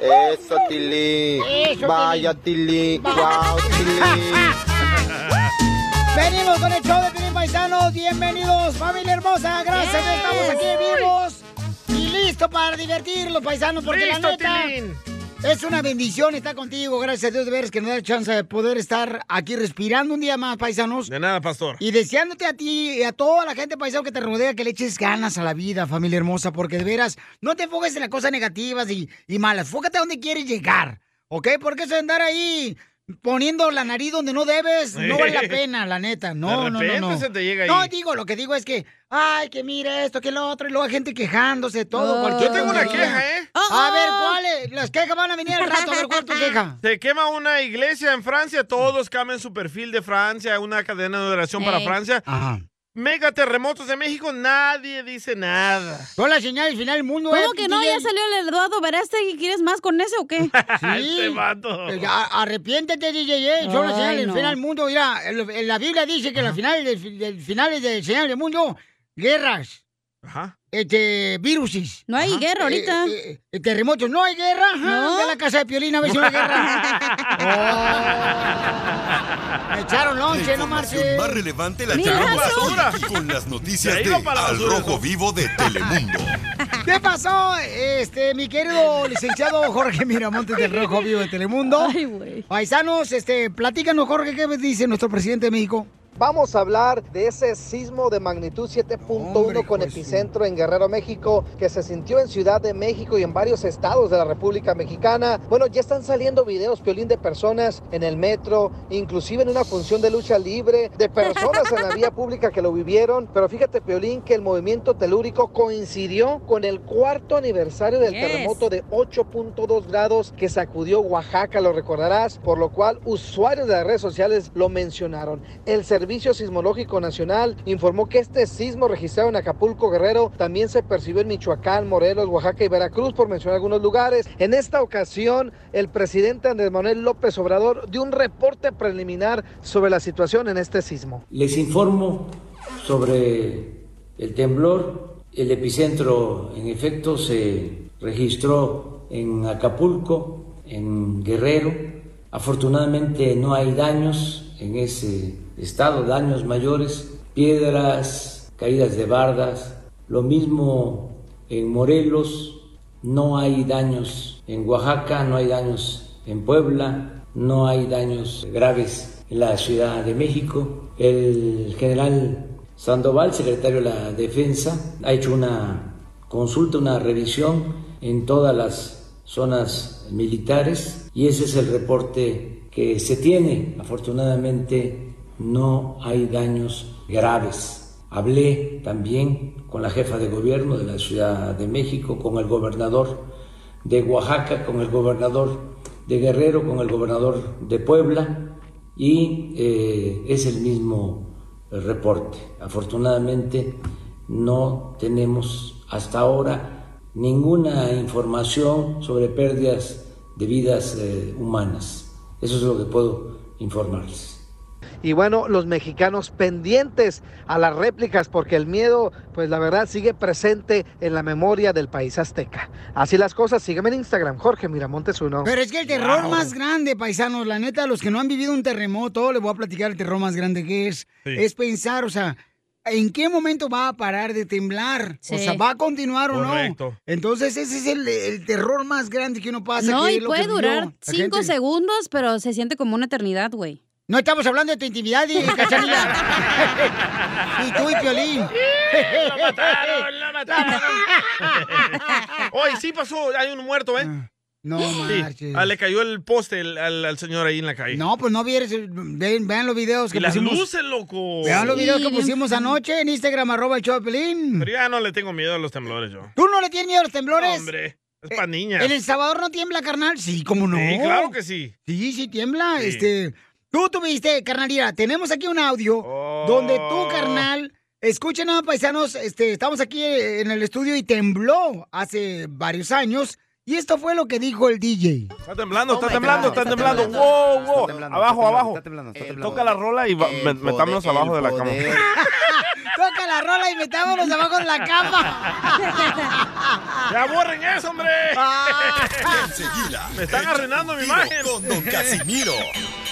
Eso. Eso, Vaya, Tilín. Wow, Tilín. Venimos con el show de Pilín Paisanos. Bienvenidos, familia hermosa. Gracias, Yes. estamos aquí vivos y listos para divertirlos, paisanos, porque Listo, la neta Tilín. Es una bendición estar contigo. Gracias a Dios de veras que nos da la chance de poder estar aquí respirando un día más, paisanos. De nada, pastor. Y deseándote a ti y a toda la gente paisano que te rodea que le eches ganas a la vida, familia hermosa, porque de veras no te enfoques en las cosas negativas y, y malas. Fócate a donde quieres llegar, ¿ok? Porque eso de andar ahí poniendo la nariz donde no debes no vale la pena, la neta. No, De no, no, no. se te llega ahí. No, digo, lo que digo es que, ay, que mire esto, que lo otro, y luego hay gente quejándose, todo, Oh. cualquier Yo tengo una queja, ¿eh? A ver, ¿cuáles? Las quejas van a venir al rato, a ver, ¿cuál es tu queja? Se quema una iglesia en Francia, todos cambian su perfil de Francia, una cadena de oración para. Francia. Ajá. Mega terremotos de México, nadie dice nada. Son las señales final del mundo, ¿Cómo eh, que no? ¿Ya salió el Eduardo Verástegui? ¿Quieres más con ese o qué? Este vato. Eh, a- Arrepiéntete, DJ, eh. Son las Ay, señales del no. final del mundo. Mira, la Biblia dice que las finales del, del finales del señal del mundo, guerras, Ajá. este, viruses. No hay Ajá. guerra ahorita. Eh, eh, terremotos, no hay guerra. ¿No? Ve a la casa de Piolín a ver si no hay guerra. Me echaron lonche, no marches. más relevante la aquí con las noticias de Al Rojo. Vivo de Telemundo. ¿Qué pasó, este, mi querido licenciado Jorge Miramontes del Rojo Vivo de Telemundo? Ay, güey. Paisanos, este, platícanos, Jorge, ¿qué dice nuestro presidente de México? Vamos a hablar de ese sismo de magnitud 7.1 con epicentro en Guerrero, México, que se sintió en Ciudad de México y en varios estados de la República Mexicana. Bueno, ya están saliendo videos, Piolín, de personas en el metro, inclusive en una función de lucha libre, de personas en la vía pública que lo vivieron. Pero fíjate, Piolín, que el movimiento telúrico coincidió con el cuarto aniversario del Yes. terremoto de 8.2 grados que sacudió Oaxaca, lo recordarás, por lo cual usuarios de las redes sociales lo mencionaron. El Servicio Sismológico Nacional informó que este sismo registrado en Acapulco, Guerrero, también se percibió en Michoacán, Morelos, Oaxaca y Veracruz, por mencionar algunos lugares. En esta ocasión, el presidente Andrés Manuel López Obrador dio un reporte preliminar sobre la situación en este sismo. Les informo sobre el temblor. El epicentro, en efecto, se registró en Acapulco, en Guerrero. Afortunadamente no hay daños en ese estado, daños mayores, piedras, caídas de bardas. Lo mismo en Morelos, no hay daños en Oaxaca, no hay daños en Puebla, no hay daños graves en la Ciudad de México. El general Sandoval, secretario de la Defensa, ha hecho una consulta, una revisión en todas las zonas militares y ese es el reporte que se tiene. Afortunadamente no hay daños graves. Hablé también con la jefa de gobierno de la Ciudad de México, con el gobernador de Oaxaca, con el gobernador de Guerrero, con el gobernador de Puebla y eh, es el mismo reporte. Afortunadamente no tenemos hasta ahora ninguna información sobre pérdidas de vidas eh, humanas. Eso es lo que puedo informarles. Y bueno, los mexicanos pendientes a las réplicas porque el miedo, pues la verdad, sigue presente en la memoria del país azteca. Así las cosas, sígueme en Instagram, Jorge Miramontes uno. Pero es que el terror más grande, paisanos, la neta, los que no han vivido un terremoto, les voy a platicar el terror más grande que es, Sí. es pensar, o sea, ¿en qué momento va a parar de temblar? Sí. O sea, ¿va a continuar o Correcto. no? Entonces, ese es el, el terror más grande que uno pasa. No, que y puede durar cinco gente. segundos, pero se siente como una eternidad, güey. No estamos hablando de tu intimidad, y Cachanilla. y tú y Piolín. ¡Lo mataron! ¡Lo mataron! Hoy sí pasó, hay un muerto, ¿eh? No Sí, marches. ah, le cayó el poste al, al- al señor ahí en la calle. No, pues no vieres, ven- vean los videos que y las pusimos. luces, loco. Vean los videos que pusimos anoche en Instagram, arroba el show de. Pero ya no le tengo miedo a los temblores yo. ¿Tú no le tienes miedo a los temblores? No, hombre, es para niñas. ¿En El Salvador no tiembla, carnal? Sí, ¿cómo no? Sí, claro que sí. Sí, sí tiembla. Sí. Este, tú tuviste, carnalía, tenemos aquí un audio donde tú, carnal, escuchen nada, paisanos, este, estamos aquí en el estudio y tembló hace varios años Y esto fue lo que dijo el DJ. Está temblando, está Oh my temblando, está está temblando. temblando. Wow, wow. Está temblando, abajo, está abajo. temblando, está temblando, está Eh, temblando. Toca la rola y metámonos abajo de la cama. Toca la rola y metámonos abajo de la cama. ¡Ya borren eso, hombre! Enseguida. Me están arruinando mi imagen. Con Don Casimiro.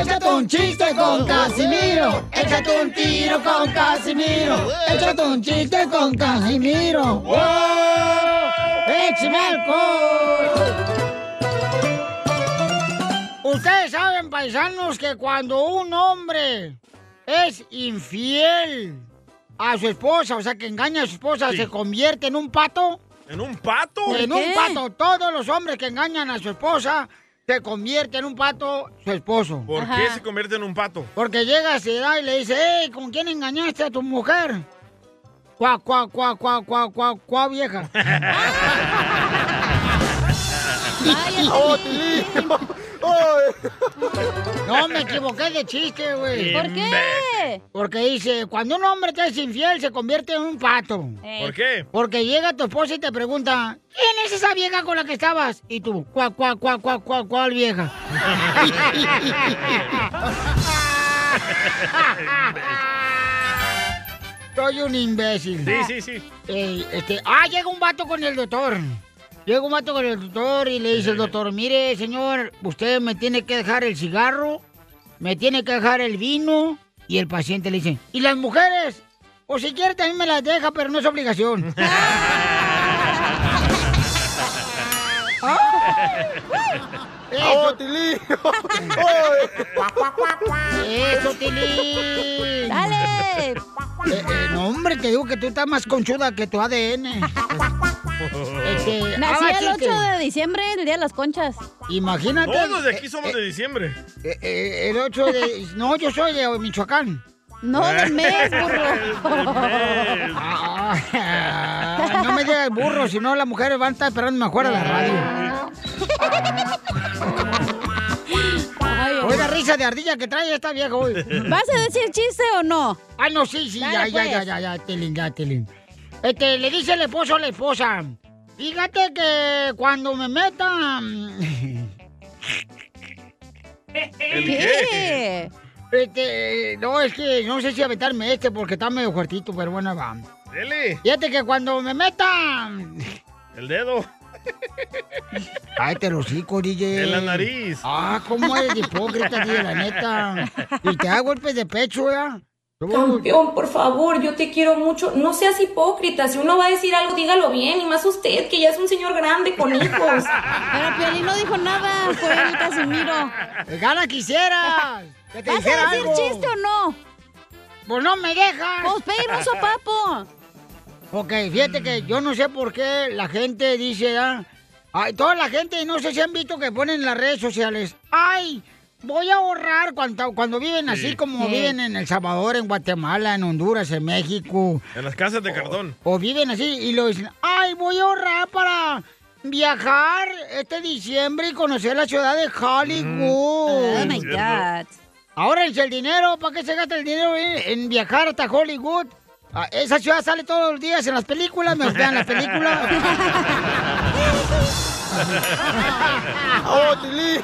Échate un chiste con Casimiro. Échate un tiro con Casimiro. Échate un chiste con Casimiro. ¡Wow! ¡Échame alcohol! Ustedes saben, paisanos, que cuando un hombre es infiel a su esposa, o sea, que engaña a su esposa, Sí. se convierte en un pato. ¿En un pato? En qué? un pato. Todos los hombres que engañan a su esposa se convierte en un pato su esposo. ¿Por Ajá. qué se convierte en un pato? Porque llega se da y le dice, hey, ¿con quién engañaste a tu mujer? Cuá, cuá, cuá, cuá, cuá, cuá, cuá, vieja. ¡Oh, Tilín! No, me equivoqué de chiste, güey. ¿Por qué? Porque dice, cuando un hombre te es infiel, se convierte en un pato. Ey. ¿Por qué? Porque llega tu esposa y te pregunta, ¿quién es esa vieja con la que estabas? Y tú, cuá, cuá, cuá, cuá, cuá, cuál vieja. Soy un imbécil. Sí, sí, sí. Eh, este, ah, llega un vato con el doctor. Llega un vato con el doctor y le dice el doctor, mire, señor, usted me tiene que dejar el cigarro, me tiene que dejar el vino. Y el paciente le dice, ¿y las mujeres? O si quiere también me las deja, pero no es obligación. ¡Oh, ¡Eso, Tilín! eso, Tilín! ¡Dale! Eh, eh, no, hombre, te digo que tú estás más conchuda que tu ADN. Este, Nací ah, el chiste. 8 de diciembre, el día de las conchas. Imagínate. Todos de aquí eh, somos eh, de diciembre. eh, eh, el 8 de... No, yo soy de Michoacán. No, del mes, burro. Ah, no me digas burro, si no las mujeres van a estar esperando mejor a la radio. Ay. Oiga, risa de ardilla que trae esta vieja hoy. ¿Vas a decir chiste o no? Ah, no, sí, sí, ya, Dale, ya, pues. ya, ya, ya, Telín, ya, Telín. Este, le dice el esposo a la esposa, fíjate que cuando me metan... ¿El ¿Qué? Este, no, es que no sé si aventarme este porque está medio fuertito, pero bueno, va. Dele. Fíjate que cuando me metan... El dedo. Ay, te lo hocico, DJ. En la nariz. Ah, cómo eres de hipócrita, DJ, la neta. Y te da golpes de pecho, ¿ya? Campeón, por favor, yo te quiero mucho. No seas hipócrita. Si uno va a decir algo, dígalo bien. Y más usted, que ya es un señor grande con hijos. Pero Piolín no dijo nada, fue el Casimiro. Gana quisiera que te ¿Vas a decir algo. chiste o no? Pues no me dejas. Pues pégame un sopapo. Ok, fíjate que yo no sé por qué la gente dice, ¿ah? Ay, toda la gente, no sé si han visto que ponen en las redes sociales, ay, voy a ahorrar cuando, cuando viven así como Sí. viven en El Salvador, en Guatemala, en Honduras, en México, En las casas de cartón. o viven así y lo dicen, ay, voy a ahorrar para viajar este diciembre y conocer la ciudad de Hollywood. Oh my God. Ahorrense el dinero, ¿para qué se gasta el dinero en, en viajar hasta Hollywood? Ah, esa ciudad sale todos los días en las películas, me vean las películas. ¡Oh, Tilín!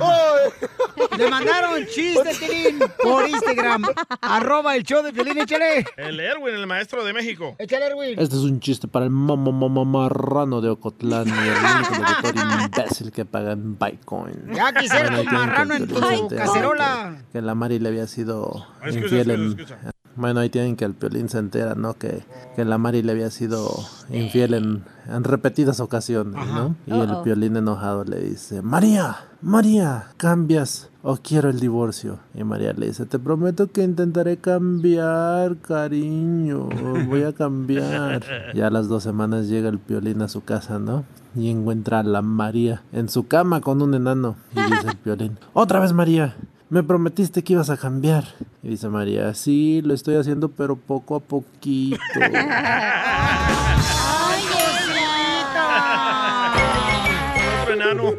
¡Oh! Le mandaron chiste, Tilín, por Instagram. Arroba el show de Piolín, échale. El Erwin, el maestro de México. Échale, Erwin. Este es un chiste para el mamá marrano de Ocotlán y el único locutor imbécil que paga en Bitcoin. Ya quisiera tu marrano en tu cacerola. Que, que la Mari le había sido escucha, infiel en... Bueno, ahí tienen que el Piolín se entera, ¿no? Que, que la Mari le había sido infiel en, en repetidas ocasiones, ¿no? Y el. Piolín enojado le dice, María, María, ¿cambias o quiero el divorcio? Y María le dice, te prometo que intentaré cambiar, cariño, voy a cambiar. Ya a las dos semanas llega el piolín a su casa, ¿no? Y encuentra a la María en su cama con un enano. Y dice el piolín, otra vez María, me prometiste que ibas a cambiar. Y dice María, sí, lo estoy haciendo, pero poco a poquito. Otro enano.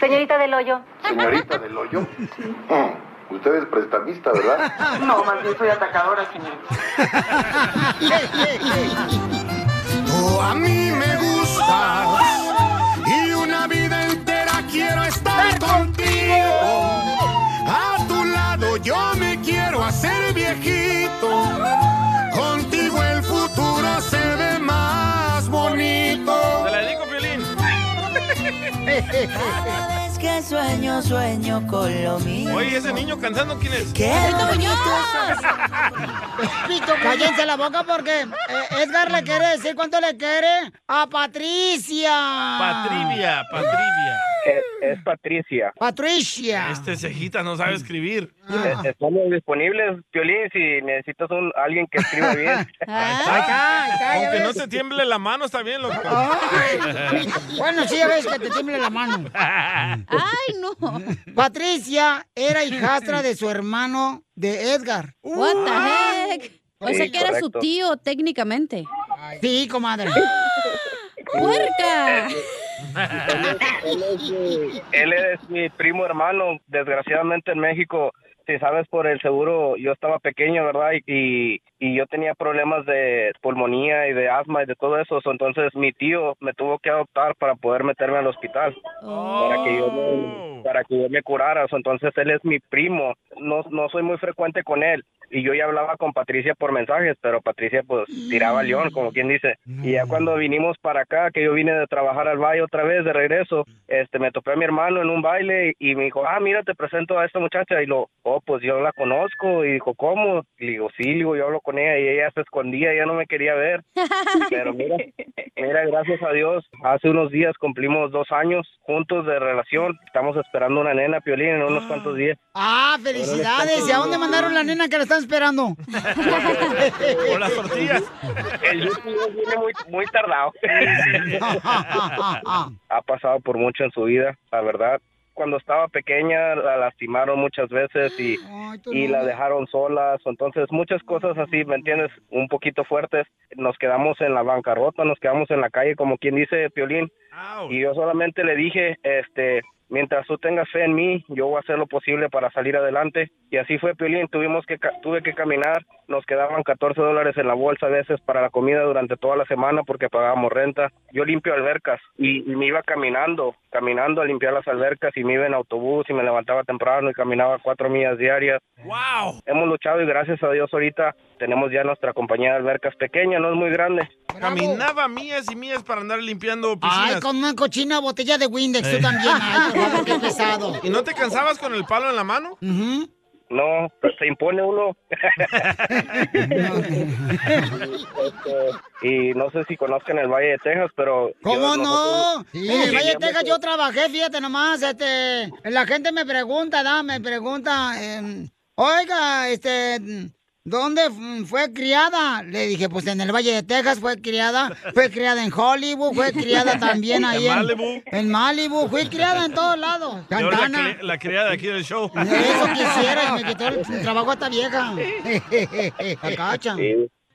Señorita del hoyo. Señorita del hoyo. Mm, Usted es prestamista, ¿verdad? No, más bien soy atacadora, señor. Tú a mí me gustas una vida entera quiero estar contigo. A tu lado yo me quiero hacer viejito. Contigo el futuro se ve más bonito. Te la dedico, Piolín. Sueño, sueño con lo mío. Oye, ese niño cantando, ¿quién es? ¡Qué bonito Pito, cállense la boca porque eh, Edgar le quiere decir cuánto le quiere a Patricia. Patrivia, Patrivia. Es, Patricia. Patricia. Este cejita no sabe escribir. Eh, Estamos disponibles, Piolín, si necesitas un, alguien que escriba bien. Ahí está, ahí está, ya Aunque no ves. te tiemble la mano, está bien, loco. Ay. Bueno, sí, ya ves que te tiemble la mano. Ay, no. Patricia era hijastra de su hermano de Edgar. What the heck? O Sí, sea que era su tío técnicamente. Sí, comadre. ¡Puerca! Él es, mi, él es mi primo hermano. Desgraciadamente en México, si sabes, por el seguro, yo estaba pequeño, ¿verdad? Y, y yo tenía problemas de pulmonía y de asma y de todo eso. So, Entonces mi tío me tuvo que adoptar para poder meterme al hospital. Para que yo me, para que yo me curara. So, Entonces él es mi primo. No, no soy muy frecuente con él. Y yo ya hablaba con Patricia por mensajes, pero Patricia pues tiraba león, como quien dice. Y ya cuando vinimos para acá, que yo vine de trabajar al valle otra vez de regreso, este me topé a mi hermano en un baile y me dijo, ah, mira, te presento a esta muchacha. Y lo, oh, pues yo la conozco. Y dijo, ¿cómo? Y digo, sí, digo, yo hablo con ella y ella se escondía, ella no me quería ver. Pero mira, mira, gracias a Dios, hace unos días cumplimos dos años juntos de relación. Estamos esperando una nena, Piolín, en unos cuantos días. Ah, felicidades. ¿Y a dónde mandaron la nena que la están esperando? Con las tortillas. El YouTube viene muy, muy tardado. ha pasado por mucho en su vida, la verdad. Cuando estaba pequeña la lastimaron muchas veces y, y la dejaron sola. Entonces muchas cosas así, ¿me entiendes? Un poquito fuertes. Nos quedamos en la bancarrota, nos quedamos en la calle, como quien dice Piolín. Y yo solamente le dije, este, mientras tú tengas fe en mí, yo voy a hacer lo posible para salir adelante. Y así fue, Piolín. Tuvimos que, ca- tuve que caminar. Nos quedaban 14 dólares en la bolsa a veces para la comida durante toda la semana porque pagábamos renta. Yo limpio albercas y, y me iba caminando, caminando a limpiar las albercas y me iba en autobús y me levantaba temprano y caminaba cuatro millas diarias. ¡Wow! Hemos luchado y gracias a Dios ahorita tenemos ya nuestra compañía de albercas pequeña, no es muy grande. Caminaba millas y millas para andar limpiando Ay, piscinas. con una cochina botella de Windex, tú Eh. también. Ay, qué pesado. ¿Y no te cansabas con el palo en la mano? No, pues, se impone uno. Este, y no sé si conozcan el Valle de Texas, pero... ¿Cómo no? nosotros- en el Valle de Texas yo trabajé, fíjate nomás, este, la gente me pregunta, da, me pregunta, em, oiga, este, ¿dónde fue criada? Le dije, pues en el Valle de Texas fue criada, fue criada en Hollywood, fue criada también ahí En Malibu. en Malibu, fui criada en todos lados. La, la criada aquí del show. Eso quisiera y me quitó el trabajo a esta vieja. Cacha.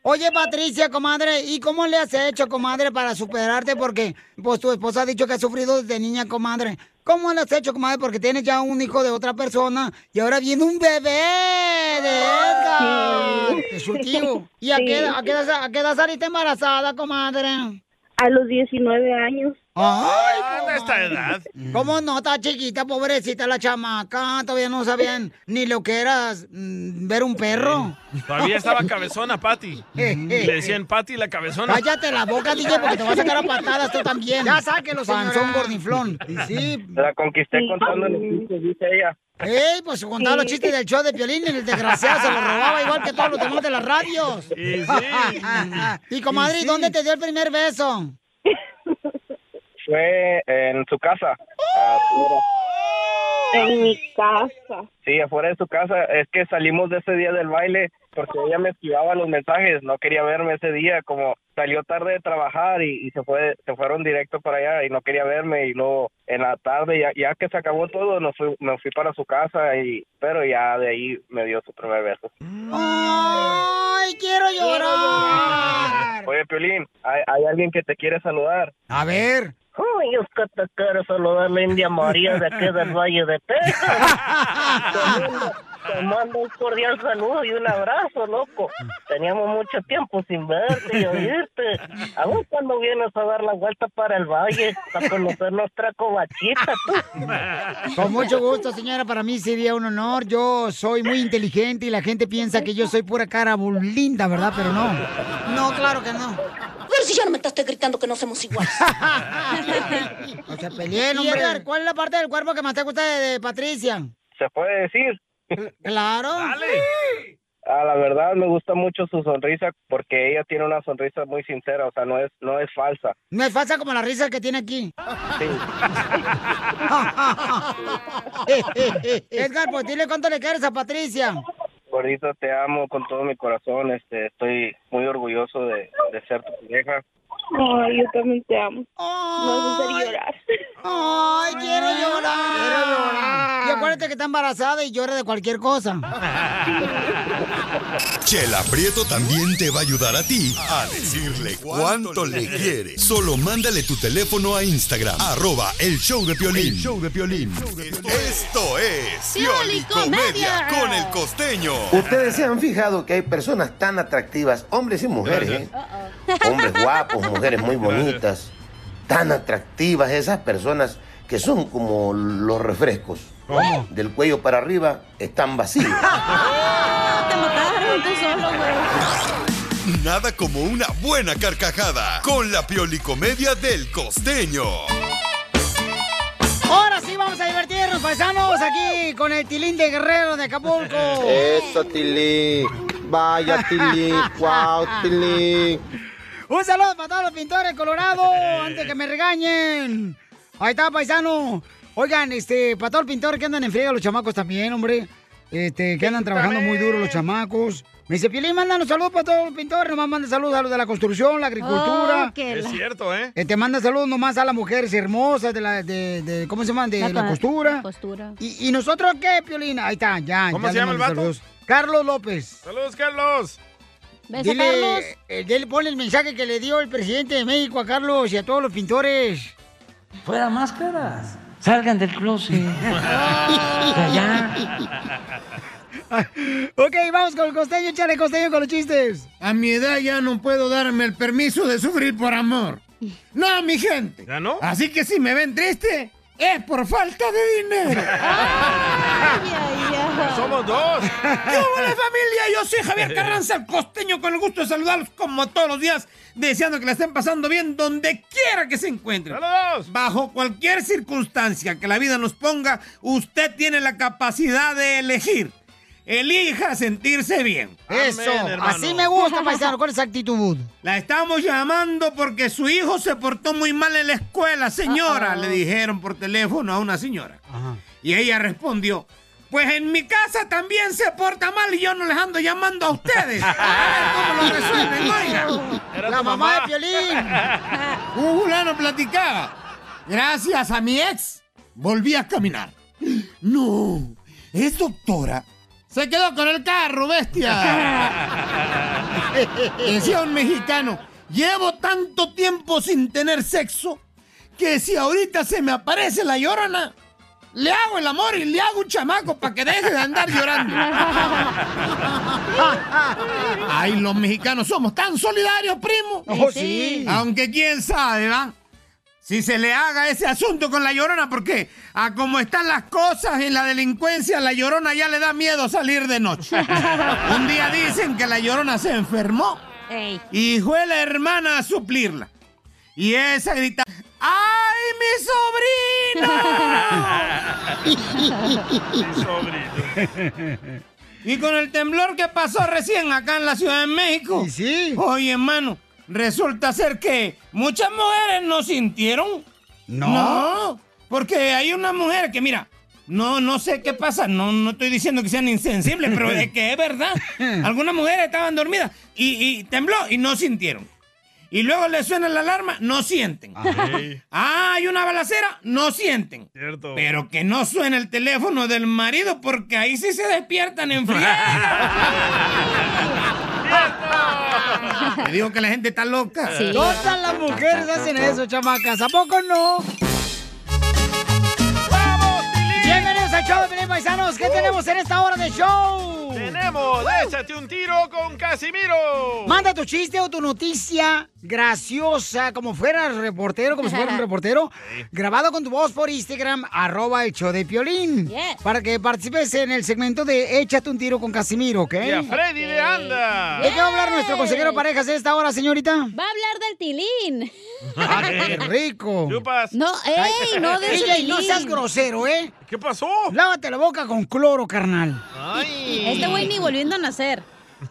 Oye, Patricia, comadre, ¿y cómo le has hecho, comadre, para superarte? Porque, pues, tu esposa ha dicho que ha sufrido desde niña, comadre. ¿Cómo le has hecho, comadre? Porque tienes ya un hijo de otra persona y ahora viene un bebé de Edgar, de su tío. ¿Y a, Sí. qué, edad- a, qué edad, a qué edad saliste embarazada, comadre? A los 19 años. Ay, a esta edad. ¿Cómo no? Está chiquita, pobrecita la chamaca. Todavía no sabían ni lo que era mm, ver un perro. Todavía estaba cabezona, Patty. Le decían Patty la cabezona. Cállate la boca, DJ, porque te vas a sacar a patadas tú también. Ya sáquelo, señora. Panzón gordinflón. Y sí. La conquisté contando los chistes, dice ella. Ey, pues contaba los chistes del show de Piolín y el desgraciado se lo robaba igual que todos los demás de las radios. Sí, Y comadre, ¿y dónde te dio el primer beso? Fue en su casa. afuera. En mi casa. Sí, afuera de su casa. Es que salimos de ese día del baile porque ella me esquivaba los mensajes. No quería verme ese día. Como salió tarde de trabajar y, y se fue se fueron directo para allá y no quería verme. Y luego en la tarde, ya, ya que se acabó todo, nos fui, me fui para su casa. y Pero ya de ahí me dio su primer beso. ¡Ay, quiero llorar! Oye, Piolín, hay, hay alguien que te quiere saludar. A ver. Ay, es que te quiero saludar la India María de aquí del Valle de Texas. Te mando, un cordial saludo y un abrazo, loco. Teníamos mucho tiempo sin verte y oírte. Aún cuando vienes a dar la vuelta para el valle, a conocer nuestra covachita, tú. Con mucho gusto, señora. Para mí sería un honor. Yo soy muy inteligente y la gente piensa que yo soy pura cara linda, ¿verdad? Pero no. No, claro que no. Pero si ya no me estás gritando que no somos iguales. O sea, hombre. Edgar, ¿cuál es la parte del cuerpo que más te gusta de, de Patricia? ¿Se puede decir? Claro. Ah, la verdad me gusta mucho su sonrisa porque ella tiene una sonrisa muy sincera, o sea, no es no es falsa. No es falsa como la risa que tiene aquí. Edgar, pues dile cuánto le quieres a Patricia. Gordito, te amo con todo mi corazón, este, estoy muy orgulloso de, de ser tu pareja. Ay, yo también te amo. Me vas a hacer llorar. ¡Ay, quiero llorar! Quiero llorar. Acuérdate que está embarazada y llora de cualquier cosa. Chela Prieto también te va a ayudar a ti a decirle cuánto le quiere. Solo mándale tu teléfono a Instagram, arroba el show de Piolín. El show de Piolín. Esto es Pioli Comedia con el costeño. Ustedes se han fijado que hay personas tan atractivas, hombres y mujeres, ¿eh? hombres guapos, mujeres muy bonitas, tan atractivas esas personas que son como los refrescos. Del cuello para arriba están vacíos. Te mataron tú solo, güey. Nada como una buena carcajada con la Pioli Comedia del costeño. Ahora sí vamos a divertirnos, paisanos, aquí con el Tilín de Guerrero de Acapulco. Eso, Tilín. Vaya, Tilín. Wow, Tilín. Un saludo para todos los pintores colorados, antes que me regañen. Ahí está, paisano. Oigan, este, para todos los pintores que andan en friega, los chamacos también, hombre. Este, que andan trabajando muy duro los chamacos. Me dice, Piolín, mandan un saludo para todos los pintores. Nomás manda saludos a los de la construcción, la agricultura. Oh, Es la- cierto, ¿eh? Eh, te manda saludos nomás a las mujeres hermosas de la, de, de- ¿cómo se llaman? De la, La co- costura. costura. ¿Y, y nosotros qué, Piolín? Ahí está, ya. ¿Cómo ya se llama el vato? saludos. Carlos López. Saludos, Carlos. ¿Ves a Dile, Carlos? eh, dile, ponle el mensaje que le dio el presidente de México a Carlos y a todos los pintores. Fuera máscaras. Salgan del closet. ok, vamos con el costeño, chale costeño con los chistes. A mi edad ya no puedo darme el permiso de sufrir por amor. No, mi gente. ¿Ya no? Así que si me ven triste, es por falta de dinero. Ya somos dos. ¿Qué hola familia? Yo soy Javier Carranza, el costeño, con el gusto de saludarlos como todos los días, deseando que la estén pasando bien donde quiera que se encuentren. ¡Saludos! Bajo cualquier circunstancia que la vida nos ponga, usted tiene la capacidad de elegir. Elija sentirse bien. Eso, así me gusta, paisano, con esa actitud. La estamos llamando porque su hijo se portó muy mal en la escuela, señora, Uh-oh. le dijeron por teléfono a una señora. Y ella respondió, pues en mi casa también se porta mal y yo no les ando llamando a ustedes. A ver cómo lo resuelven, oiga. La mamá mamá. de Piolín. Un fulano platicaba. Gracias a mi ex, volví a caminar. No, es doctora. Se quedó con el carro, bestia. Decía un mexicano, llevo tanto tiempo sin tener sexo que si ahorita se me aparece la llorona, le hago el amor y le hago un chamaco para que deje de andar llorando. Ay, los mexicanos somos tan solidarios, primo. Oh, sí. Aunque quién sabe, ¿va? Si se le haga ese asunto con la llorona, porque a como están las cosas en la delincuencia, la llorona ya le da miedo salir de noche. Un día dicen que la llorona se enfermó Ey. y fue la hermana a suplirla. Y esa grita, ¡ay, mi sobrino! Mi sobrino. Y con el temblor que pasó recién acá en la Ciudad de México. Y sí. Oye, hermano, resulta ser que muchas mujeres no sintieron No. porque hay una mujer que, mira, no, no sé qué pasa, no, no estoy diciendo que sean insensibles, pero es que es verdad. Algunas mujeres estaban dormidas y, y tembló y no sintieron. Y luego le suena la alarma, no sienten. Ah, hay una balacera, no sienten. Cierto. Pero que no suene el teléfono del marido porque ahí sí se despiertan en friega. Te digo que la gente está loca. Todas las mujeres hacen eso, chamacas. ¿A poco no? Bienvenidos al show de Paisanos. ¿Qué tenemos en esta hora de show? Tenemos, échate un tiro con Casimiro. Manda tu chiste o tu noticia graciosa, como fuera reportero, como si fuera un reportero, grabado con tu voz por Instagram, arroba el show de Piolín, para que participes en el segmento de Échate un tiro con Casimiro, ¿ok? Y a Freddy le anda. ¿De qué va a hablar nuestro consejero parejas en esta hora, señorita? Va a hablar del tilín. ¡Ah, qué rico! Chupas. No, ey, no de DJ, no seas grosero, ¿eh? ¿Qué pasó? Lávate la boca con cloro, carnal. Este güey ni volviendo a nacer.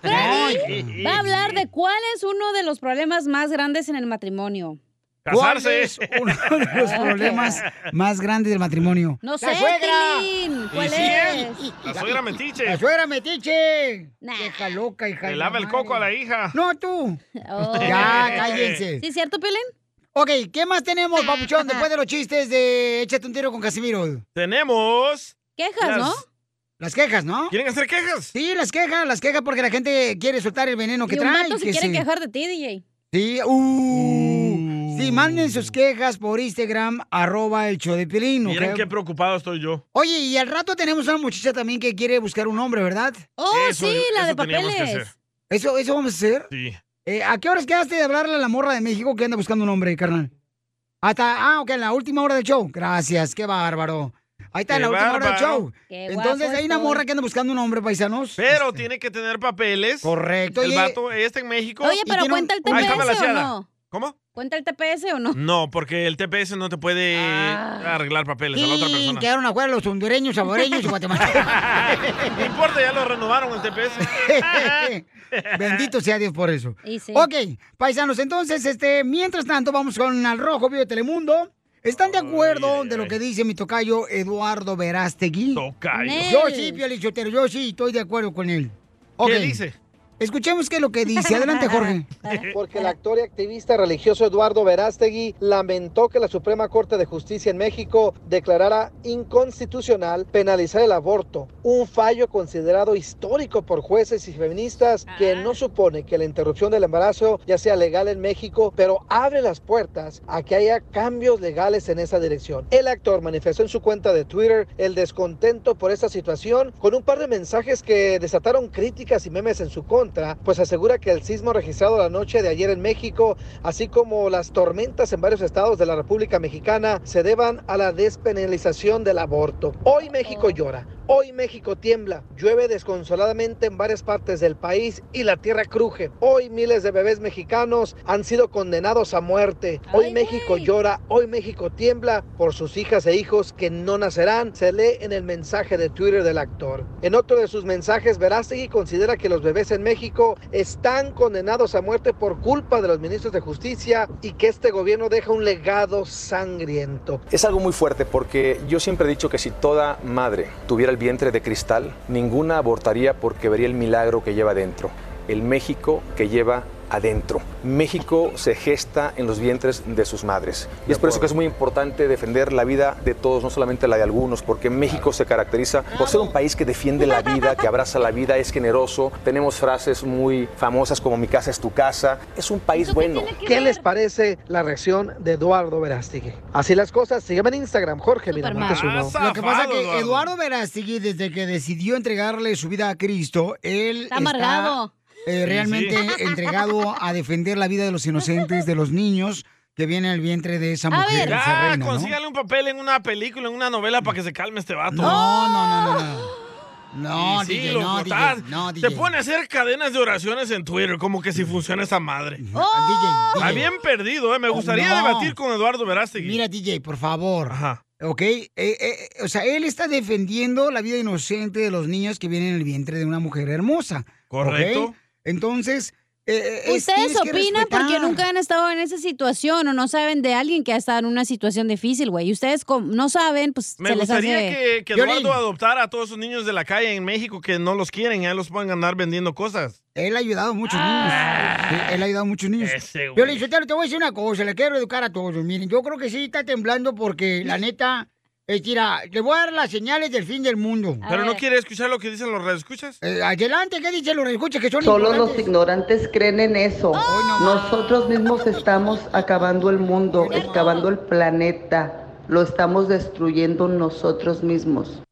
Freddy va a hablar de cuál es uno de los problemas más grandes en el matrimonio. ¿Cuál Casarse. es uno de los problemas más grandes del matrimonio? No sé, ¡La suegra! Tilín, ¿cuál ¿Y sí, eh? es? La suegra metiche. ¡La suegra metiche! Deja loca, hija. Le lava la el coco a la hija. No, tú. Oh. Ya, cállense. ¿Sí es cierto, Pelín? Ok, ¿qué más tenemos, papuchón, después de los chistes de Échate un tiro con Casimiro? Tenemos. Quejas, las- ¿no? Las quejas, ¿no? ¿Quieren hacer quejas? Sí, las quejas, las quejas porque la gente quiere soltar el veneno que y un trae. vato se que quiere se- quejar de ti, DJ. Sí, uh, Sí, manden sus quejas por Instagram, arroba el show de Piolín, ¿ok? Miren qué preocupado estoy yo. Oye, y al rato tenemos una muchacha también que quiere buscar un hombre, ¿verdad? Oh, Eso- sí, la de eso teníamos que papeles. hacer. ¿Eso, eso vamos a hacer? Sí. Eh, ¿A qué horas quedaste de hablarle a la morra de México que anda buscando un hombre, carnal? Hasta, ah, ok, en la última hora del show. Gracias, qué bárbaro. Ahí está, Qué la última hora del show. Qué Entonces hay una morra que anda buscando un hombre, paisanos. Pero tiene que tener papeles. Correcto. El Oye, vato está en México. Oye, pero ¿cuenta el TPS o no? ¿Cómo? ¿Cuenta el TPS o no? No, porque el TPS no te puede Ah. arreglar papeles a la otra persona. quedaron afuera los hondureños, saboreños y guatemaltecos. No importa, ya lo renovaron el TPS. Bendito sea Dios por eso. Y sí. Ok, paisanos, entonces, este, mientras tanto, vamos con Al Rojo Vivo de Telemundo. ¿Están de acuerdo de lo que dice mi tocayo Eduardo Verástegui? Tocayo. Yo sí, Piolichotero, yo sí estoy de acuerdo con él. ¿Qué dice? Escuchemos qué es lo que dice. Adelante, Jorge. Porque el actor y activista religioso Eduardo Verástegui lamentó que la Suprema Corte de Justicia en México declarara inconstitucional penalizar el aborto, un fallo considerado histórico por jueces y feministas que no supone que la interrupción del embarazo ya sea legal en México, pero abre las puertas a que haya cambios legales en esa dirección. El actor manifestó en su cuenta de Twitter el descontento por esta situación con un par de mensajes que desataron críticas y memes en su contra, pues asegura que el sismo registrado la noche de ayer en México, así como las tormentas en varios estados de la República Mexicana, se deban a la despenalización del aborto. Hoy México llora. Hoy México tiembla, llueve desconsoladamente en varias partes del país y la tierra cruje. Hoy miles de bebés mexicanos han sido condenados a muerte. Hoy México llora, hoy México tiembla por sus hijas e hijos que no nacerán, se lee en el mensaje de Twitter del actor. En otro de sus mensajes, Verástegui considera que los bebés en México están condenados a muerte por culpa de los ministros de justicia y que este gobierno deja un legado sangriento. Es algo muy fuerte porque yo siempre he dicho que si toda madre tuviera el vientre de cristal, ninguna abortaría porque vería el milagro que lleva dentro, el México que lleva adentro. México se gesta en los vientres de sus madres. Y es por eso que es muy importante defender la vida de todos, no solamente la de algunos, porque México se caracteriza por ser un país que defiende la vida, que abraza la vida, es generoso. Tenemos frases muy famosas como mi casa es tu casa. Es un país bueno. ¿Qué les parece la reacción de Eduardo Verástegui? Así las cosas, sígueme en Instagram, Jorge Miramontes uno. Lo que pasa es que Eduardo Verástegui, desde que decidió entregarle su vida a Cristo, él Está amargado. Eh, realmente entregado a defender la vida de los inocentes, de los niños que vienen al vientre de esa mujer, esa Ya, reina, ¿no? consígale un papel en una película, en una novela para que se calme este vato. No, no, no, no, no. No, sí, DJ, loco, no, está- DJ, no, Se DJ. pone a hacer cadenas de oraciones en Twitter, como que si funciona esa madre. DJ, Está bien perdido, ¿eh? Me gustaría No. debatir con Eduardo Verástegui. Mira, DJ, por favor. ¿Ok? Eh, eh, o sea, él está defendiendo la vida inocente de los niños que vienen en el vientre de una mujer hermosa. Correcto. Entonces, eh, es- Ustedes opinan porque nunca han estado en esa situación o no saben de alguien que ha estado en una situación difícil, güey. Y ustedes no saben, pues Me se les gustaría hace... que, que. Eduardo adoptara a todos esos niños de la calle en México que no los quieren, ya los pueden andar vendiendo cosas. Él ha ayudado a muchos niños. Sí, él ha ayudado a muchos niños. Yo le te voy a decir una cosa, le quiero educar a todos. Miren, yo creo que sí está temblando porque la neta, es tira, le voy a dar las señales del fin del mundo. Pero no quiere escuchar lo que dicen los radioescuchas. Eh, adelante, ¿qué dicen los escuchas que son Solo los ignorantes creen en eso. Nosotros mismos estamos acabando el mundo, acabando el planeta. Lo estamos destruyendo nosotros mismos.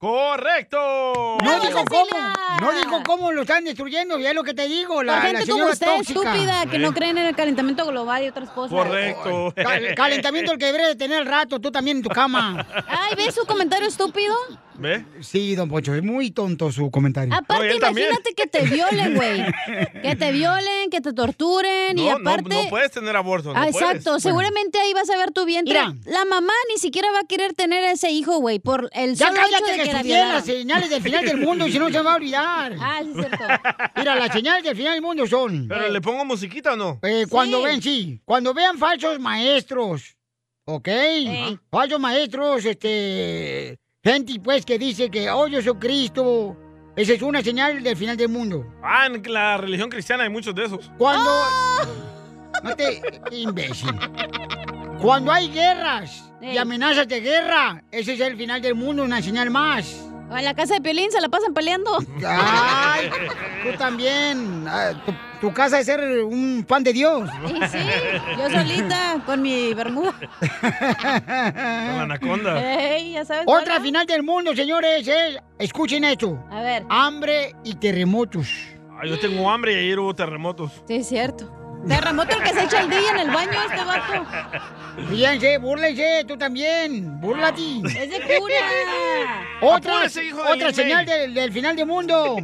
¡Correcto! No digo cómo, no digo cómo lo están destruyendo, ya es lo que te digo, la, la gente como señora usted, tóxica. estúpida, que no creen en el calentamiento global y otras cosas. Correcto. Cal- calentamiento el que debería de tener al rato, tú también en tu cama. Ay, ¿ves su comentario estúpido? ¿Ve? Sí, don Pocho, es muy tonto su comentario. Aparte, imagínate que te violen, güey. Que te violen, que te torturen y No, no, aparte... no puedes tener aborto. No Ah, puedes. exacto, seguramente ahí vas a ver tu vientre. Mira. La mamá ni siquiera va a querer tener a ese hijo, güey, por el Ya solo hecho de que que la estudié las violaron. señales del final del mundo y si no se va a olvidar. Ah, sí es cierto. Mira, las señales del final del mundo son... ¿Pero le pongo musiquita o no? Eh, cuando Sí. ven, sí. Cuando vean falsos maestros, ¿ok? Falsos maestros, este... Gente, pues, que dice que, oh, yo soy Cristo. Esa es una señal del final del mundo. Ah, en la religión cristiana hay muchos de esos. Cuando... No te... Imbécil. Cuando hay guerras y amenazas de guerra, ese es el final del mundo, una señal más. O en la casa de Piolín se la pasan peleando. Ay, tú también. Ah, Tu, tu casa es ser un pan de Dios. Y sí, yo solita, con mi bermuda. Con la anaconda. Ey, ya sabes. Otra final del mundo, señores, es, escuchen esto. A ver. Hambre y terremotos. Ah, yo tengo hambre y ayer hubo terremotos. Sí, es cierto. Terremoto el que se echa el día en el baño este vato. Fíjense, búrlense, tú también. Búrlate. Es de cura. Otra, hijo de otra Lin señal del, del final del mundo.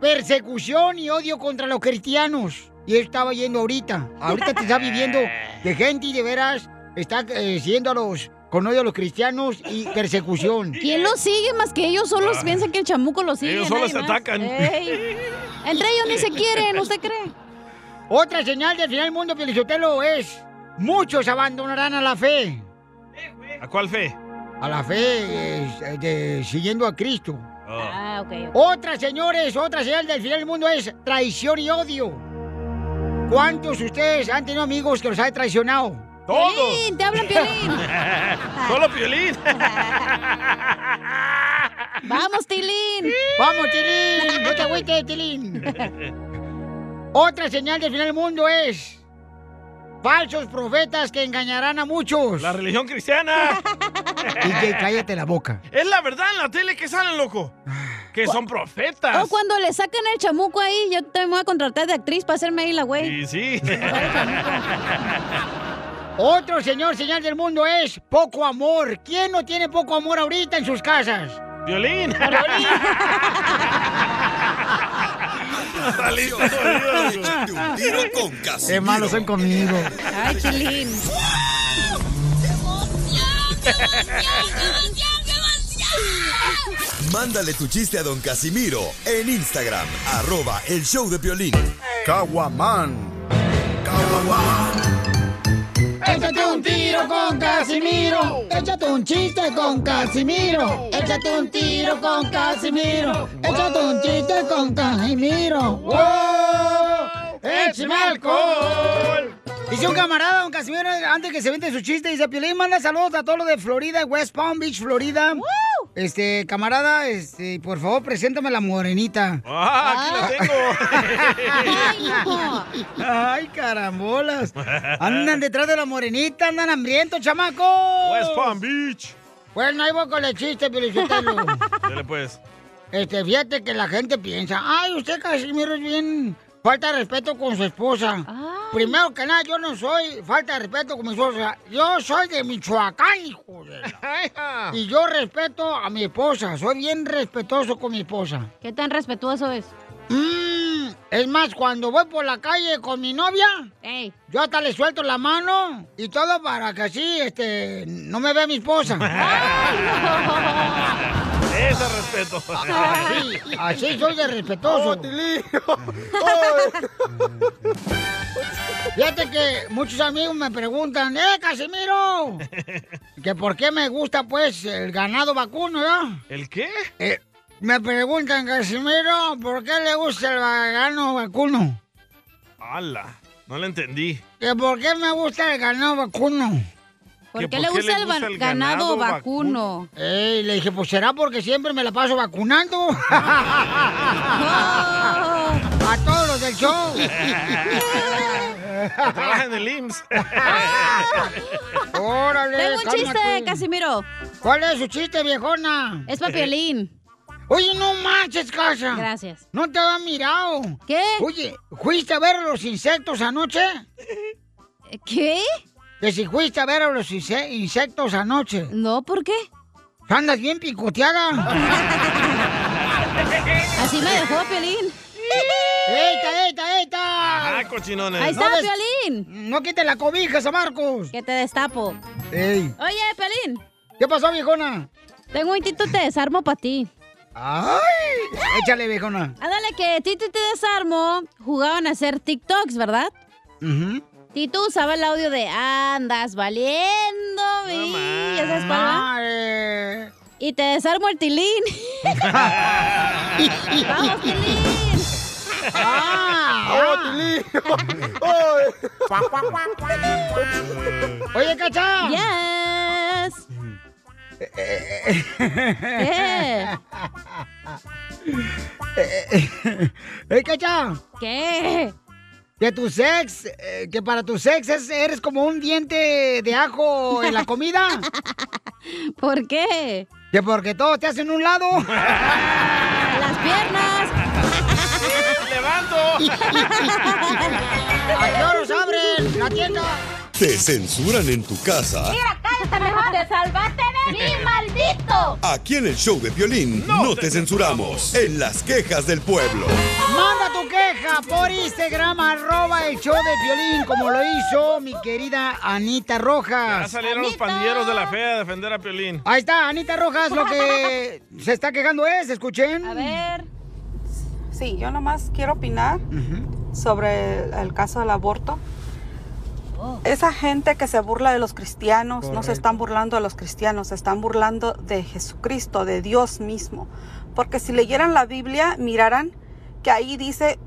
Persecución y odio contra los cristianos. Y él estaba yendo ahorita. Ahorita te está viviendo de gente y de veras está eh, siendo a los con odio a los cristianos y persecución. ¿Quién los sigue más que ellos solos piensan que el chamuco los sigue? Ellos solos se más. atacan. Ey. Entre ellos ni se quieren, ¿usted cree? Otra señal del final del mundo, Pielichotelo, es muchos abandonarán a la fe. ¿A cuál fe? A la fe eh, de- siguiendo a Cristo. Ah, ok. ok. Otra, señores, otra señal del final del mundo es traición y odio. ¿Cuántos de ustedes han tenido amigos que los han traicionado? ¡Todos! Piolín, te hablan Piolín. Solo Piolín. Vamos, Tilín. Vamos, Tilín. No te agüites, Tilín. Otra señal del final del mundo es falsos profetas que engañarán a muchos. La religión cristiana. DJ, cállate la boca. Es la verdad en la tele que salen, loco. Que son profetas. O cuando le sacan el chamuco ahí, yo también me voy a contratar de actriz para hacerme ahí la güey. Sí, sí. Otro señor señal del mundo es poco amor. ¿Quién no tiene poco amor ahorita en sus casas? Violín. Saliste un tiro con Casimiro. Qué malos son conmigo. Ay, Chilín. Mándale tu chiste a don Casimiro en Instagram, arroba el show de violín. Caguaman. Échate un tiro con Casimiro. Échate un chiste con Casimiro. Échate un tiro con Casimiro. Échate un chiste con Casimiro. ¡Wow! ¡Échame alcohol! Dice un camarada, don Casimiro, antes que se vente su chiste, dice, Piolín, manda saludos a todos los de Florida, West Palm Beach, Florida. Este, camarada, este, por favor, preséntame a la morenita. Ah, aquí la tengo. Ay, carambolas. Andan detrás de la morenita, andan hambrientos, chamacos. West Palm Beach. Bueno, ahí voy con el chiste, Piolichotelo. Dale pues. Este, fíjate que la gente piensa, ay, usted Casimiro es bien falta de respeto con su esposa. Primero que nada, yo no soy falta de respeto con mi esposa. Yo soy de Michoacán, hijo de la- Y yo respeto a mi esposa. Soy bien respetuoso con mi esposa. ¿Qué tan respetuoso es? Mm, es más, cuando voy por la calle con mi novia, Ey. yo hasta le suelto la mano y todo para que así, este, no me vea mi esposa. Ese respeto. Así, así soy de respetuoso. Fíjate que muchos amigos me preguntan, ¡eh, Casimiro! Que por qué me gusta, pues, el ganado vacuno, ¿no? ¿El qué? Eh, me preguntan, Casimiro, ¿por qué le gusta el ganado vacuno? ¡Hala! No lo entendí. Que por qué me gusta el ganado vacuno. ¿Por qué le gusta el, va- ganado vacuno? Eh, le dije, pues será porque siempre me la paso vacunando. A todos los del show. Trabaja en el IMSS. Órale, Tengo un chiste. Casimiro. ¿Cuál es su chiste, viejona? Es papiolín. Oye, no manches, casa. Gracias. No te había mirado. ¿Qué? Oye, ¿fuiste a ver a los insectos anoche? ¿Qué? Que si fuiste a ver a los inse- insectos anoche. No, ¿por qué? Andas bien picoteada. Así me dejó Piolín. ¡Eita, eita, eita! Ah, cochinones. Ahí está, No Piolín. No quite la cobija, a Marcos. Que te destapo. Ey. Oye, Piolín. ¿Qué pasó, viejona? Tengo un tito te desarmo para ti. ¡Ay! Échale, viejona. Ándale, que Tito y te desarmo jugaban a hacer TikToks, ¿verdad? Ujú. Tito usaba el audio de andas valiendo, mi. ¿Ya sabes cuál. Y te desarmo el tilín. ¡Vamos, tilín! ¡Ah! ¡Oh, Tilín! Oye, Cacha. Yes. ¿Qué? ¡Ey, Cacha! ¿Qué? Que tu sex, eh, que para tu sex es- eres como un diente de ajo en la comida. ¿Por qué? Que porque todo te hacen un lado. Las piernas. ¡Levanto! ¿A qué horas abren la tienda? ¿Te censuran en tu casa? cállate mejor. ¡Te salvaste de mí, maldito! Aquí en el show de Piolín no, te censuramos. En las quejas del pueblo. Manda tu queja por Instagram, arroba el show de violín, como lo hizo mi querida Anita Ya Rojas. salieron los pandilleros de la fe a defender a Piolín. Ahí está, Anita Rojas, lo que se está quejando es, escuchen. A ver. Sí, yo nomás quiero opinar sobre el, el caso del aborto. Esa gente que se burla de los cristianos no se están burlando de los cristianos, se están burlando de Jesucristo, de Dios mismo. Porque si leyeran la Biblia, mirarán que ahí dice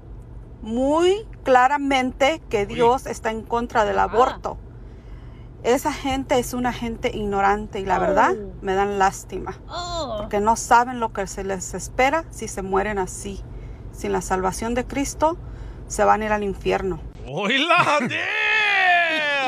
muy claramente que Dios está en contra del aborto. Esa gente es una gente ignorante y la verdad me dan lástima. Porque no saben lo que se les espera si se mueren así. Sin la salvación de Cristo, se van a ir al infierno.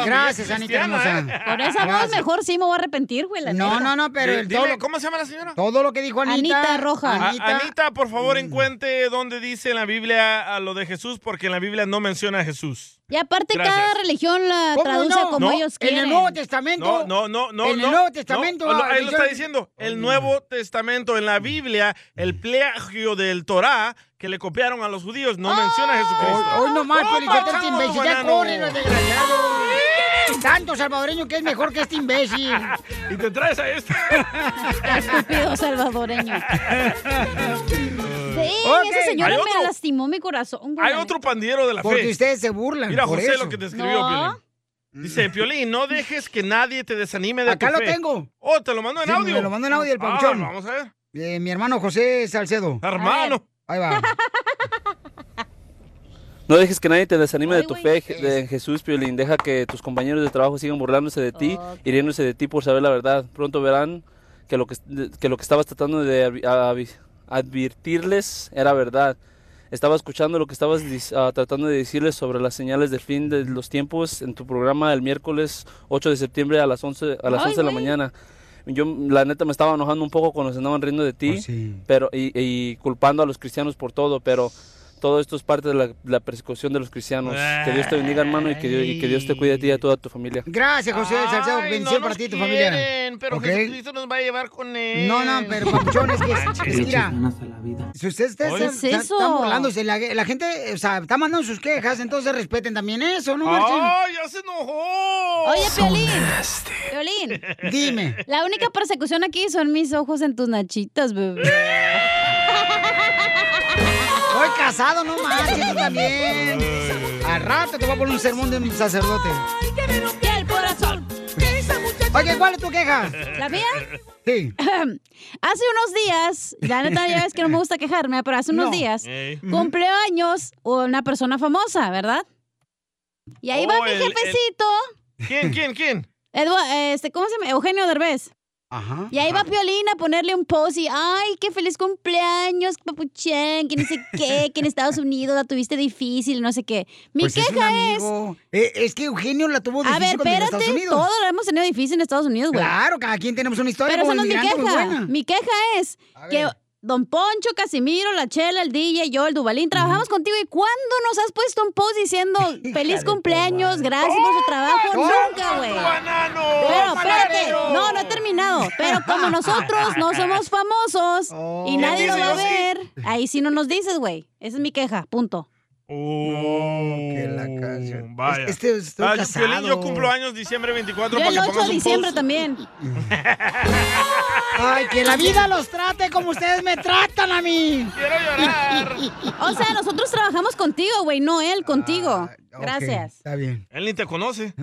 Gracias, Anita hermosa. Por esa voz mejor sí me voy a arrepentir, güey. la No, no, no, pero el- dile, todo, lo, ¿Cómo se llama la señora? todo lo que dijo Anita. Anita Roja. Anita, Anita, por favor, encuentre dónde dice en la Biblia a lo de Jesús, porque en la Biblia no menciona a Jesús. Y aparte Gracias. cada religión la ¿Cómo traduce no? como No, ellos En quieren. el Nuevo Testamento. No, no, no, no. En el Nuevo Testamento. ah, ahí lo está diciendo. El Nuevo Testamento, en la Biblia, el plagio del Torá que le copiaron a los judíos, no menciona a Jesucristo. Hoy, nomás, Piolín, este imbécil. Ya corre, los desgraciados. Tanto salvadoreño que es mejor que este imbécil. Y te traes a este. Estúpido salvadoreño. Ok. esa señora me otro. lastimó mi corazón. güey. Hay otro pandiero de la Porque fe. ustedes se burlan. Mira, por José, eso. lo que te escribió, No. Piolín. Dice, Piolín, no dejes que nadie te desanime de Acá tu lo fe. tengo. Oh, te lo mando en Sí, audio. me lo mandó en audio el Ah, papuchón. vamos a ver. Eh, mi hermano José Salcedo. Hermano. Ahí va. No dejes que nadie te desanime de tu fe de en Jesús, Piolín. Deja que tus compañeros de trabajo sigan burlándose de ti y riéndose de ti por saber la verdad. Pronto verán que lo que, que, lo que estabas tratando de advertirles era verdad. Estaba escuchando lo que estabas dis- ah, tratando de decirles sobre las señales del fin de los tiempos en tu programa el miércoles 8 de septiembre a las 11, a las Ay, 11 de la mañana. Yo, la neta, me estaba enojando un poco cuando se andaban riendo de ti, Pues sí. pero y, y culpando a los cristianos por todo, pero todo esto es parte de la, la persecución de los cristianos. Que Dios te bendiga, hermano, y que, Dios, y que Dios te cuide a ti y a toda tu familia. Gracias, José Salcedo. Ay, Bendición no para ti y tu familia. Pero ¿Ok? Jesucristo nos va a llevar con él. No, no, pero papuchón, es que es, mira, si ustedes están, ¿Qué es están eso? burlándose, la, la gente, o sea, está mandando sus quejas, entonces respeten también eso, ¿no, Martín? ¡Ay, ya se enojó! Oye, Piolín. Piolín. Dime. La única persecución aquí son mis ojos en tus nachitas, bebé. Estoy casado, no marches, tú también. Al rato te voy a poner un sermón de un sacerdote. Y el corazón. Oye, ¿cuál es tu queja? ¿La mía? Sí. hace unos días, la neta ya ves que no me gusta quejarme, pero hace unos No. días cumplió años una persona famosa, ¿verdad? Y ahí va Oh, mi el- el- jefecito. ¿Quién, quién, quién? Edua- este, ¿Cómo se llama? Eugenio Derbez. Ajá. Y ahí va Piolín a ponerle un post y, ay, qué feliz cumpleaños, papuchén, que no sé qué, que en Estados Unidos la tuviste difícil, no sé qué. Mi Pues queja es... Eh, es que Eugenio la tuvo A difícil ver, a Estados espérate, todos lo hemos tenido difícil en Estados Unidos, güey. Claro, cada quien tenemos una historia Pero esa no es mi queja. Mi queja es que Don Poncho, Casimiro, la Chela, el DJ, yo, el Dubalín, trabajamos contigo. ¿Y cuándo nos has puesto un post diciendo feliz cumpleaños, gracias por su trabajo? Nunca, güey. Pero espérate, no, no he terminado. Pero como nosotros no somos famosos y nadie ¿Quién lo va a ver, ahí sí no nos dices, güey. Esa es mi queja, punto. Que la canción. Vaya. Este, estoy Ah, yo, casado. Yo cumplo años diciembre 24 Yo para el que 8 pongas de un diciembre post. también. Ay, que la vida los trate como ustedes me tratan a mí. Quiero llorar. O sea, nosotros trabajamos contigo, güey, no él contigo. Gracias. Está bien. Él ni te conoce.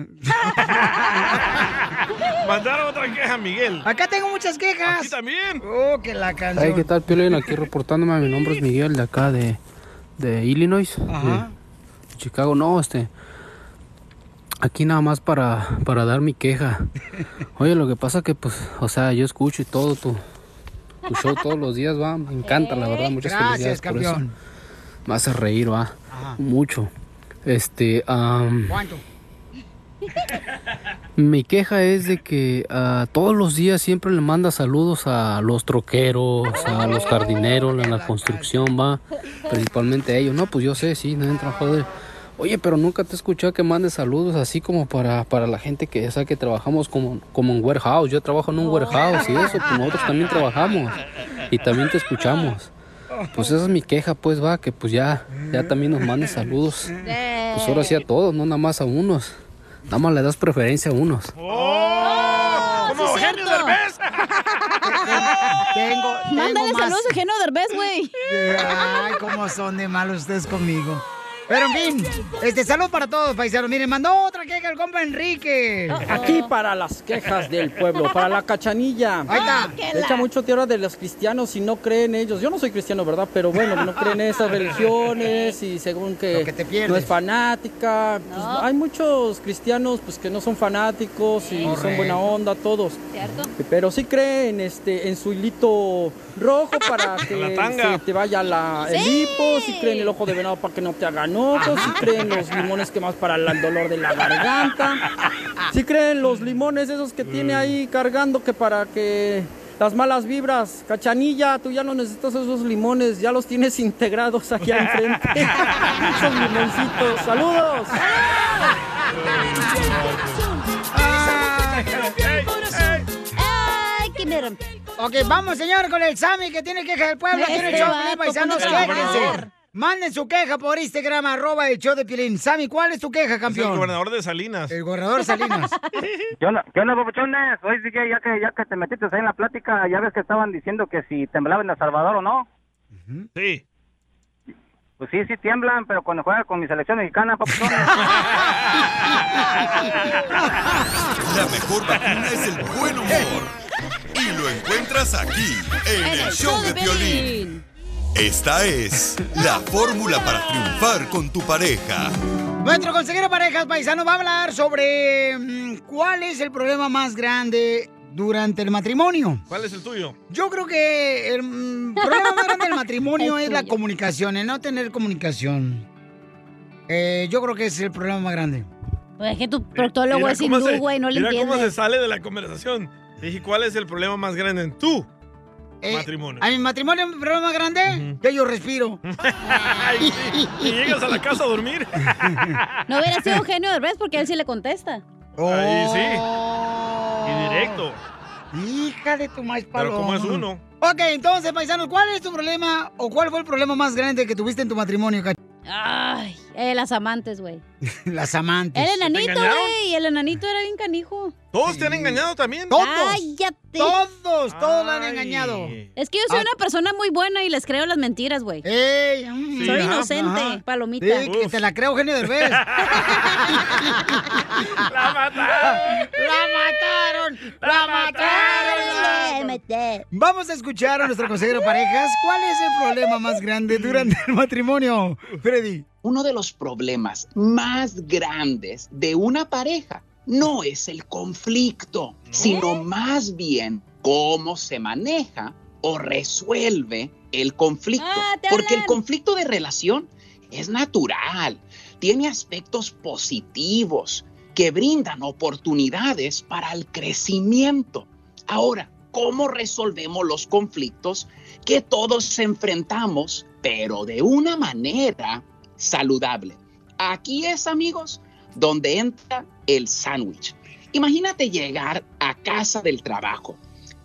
Mandaron otra queja, Miguel. Acá tengo muchas quejas. Aquí también. Oh, que la canción. Hey, ¿qué tal, Piolín? Aquí reportándome. Mi nombre es Miguel, de acá, de, de Illinois, Ajá. de Chicago. No, este... Aquí nada más para, para dar mi queja. Oye, lo que pasa que, pues, o sea, yo escucho y todo tu, tu show todos los días, va. Me encanta, la verdad. Muchas Gracias, felicidades por eso. Me hace reír, va. Ajá. Mucho. Este, am, ¿Cuánto? mi queja es de que ah, todos los días siempre le manda saludos a los troqueros, a los jardineros, en la construcción, va. Principalmente a ellos. No, pues yo sé, sí, no entra joder. Oye, pero nunca te he escuchado que mandes saludos así como para, para la gente que, sea, que trabajamos como, como en warehouse. Yo trabajo en un warehouse y eso, pues nosotros también trabajamos y también te escuchamos. Pues esa es mi queja, pues va, que pues ya, ya también nos mandes saludos. Pues ahora sí a todos, no nada más a unos. Nada más le das preferencia a unos. ¡Oh! ¡Como Eugenio Derbez! Tengo, tengo Mándale más. saludos a Eugenio Derbez, güey. Ay, cómo son de malos ustedes conmigo. Pero en fin, este salud para todos, paisanos. Miren, mandó otra queja el compa Enrique. Aquí para las quejas del pueblo, para la cachanilla. Ahí está. Le echa mucho tierra de los cristianos y no creen ellos. Yo no soy cristiano, ¿verdad? Pero bueno, no creen en esas religiones y según que, que te no es fanática. Pues, Hay muchos cristianos pues que no son fanáticos y son buena onda todos. ¿Cierto? Pero sí creen este, en su hilito rojo para que se te vaya la, el Sí. hipo, sí creen el ojo de venado para que no te hagan ojos, sí creen los limones que más para el dolor de la garganta, sí creen los limones esos que tiene ahí cargando que para que las malas vibras, cachanilla, tú ya no necesitas esos limones, ya los tienes integrados aquí enfrente. esos limoncitos, saludos. Ay, qué mero. Ok, vamos, señor, con el Sammy que tiene queja del pueblo. Tiene el Este show paisanos, quéjense. Manden su queja por Instagram, arroba el show de Pilín. Sammy, ¿cuál es tu queja, Es el campeón? gobernador de Salinas. El gobernador Salinas. ¿Qué onda, qué onda, papuchones? Hoy sí que ya que ya que te metiste ahí en la plática, ya ves que estaban diciendo que si temblaba en El Salvador o no. Sí. Pues sí, sí tiemblan, pero cuando juega con mi selección mexicana, papuchones. La mejor vacuna es el buen humor. Y lo encuentras aquí, en el show de violín. Esta es la fórmula para triunfar con tu pareja. Nuestro consejero parejas paisano va a hablar sobre mm, cuál es el problema más grande durante el matrimonio. ¿Cuál es el tuyo? Yo creo que el mm, problema más grande del matrimonio es la comunicación, el no tener comunicación. Eh, yo creo que es el problema más grande. Pues es que tu proctólogo Mira es hindú, güey, no le Mira cómo se sale de la conversación. Dije, ¿cuál es el problema más grande en tu Eh, matrimonio? ¿A mi matrimonio el problema más grande? Que yo respiro. Ay, sí. Y llegas a la casa a dormir. No hubiera sido Eugenio Derbez porque él sí le contesta. Ahí sí. Y directo. Hija de tu maíz Pero paloma. como es uno. Ok, entonces, paisanos, ¿cuál es tu problema o cuál fue el problema más grande que tuviste en tu matrimonio? Ay, Eh, las amantes, güey. Las amantes. El ¿Te enanito, güey. Y el enanito era bien canijo. ¿Todos te han engañado también? Cállate. Todos, todos la han engañado. Es que yo soy Ah. una persona muy buena y les creo las mentiras, güey. Ey, mm, soy ajá, inocente, ajá. palomita. Sí, que te la creo, Eugenio Derbez. ¡La mataron! ¡La mataron! ¡La mataron! Vamos a escuchar a nuestro consejero de parejas. ¿Cuál es el problema más grande durante el matrimonio, Freddy? Uno de los problemas más grandes de una pareja no es el conflicto, sino más bien cómo se maneja o resuelve el conflicto. Porque el conflicto de relación es natural, tiene aspectos positivos que brindan oportunidades para el crecimiento. Ahora, ¿cómo resolvemos los conflictos que todos enfrentamos, pero de una manera saludable? Aquí es, amigos, donde entra el sándwich. Imagínate llegar a casa del trabajo,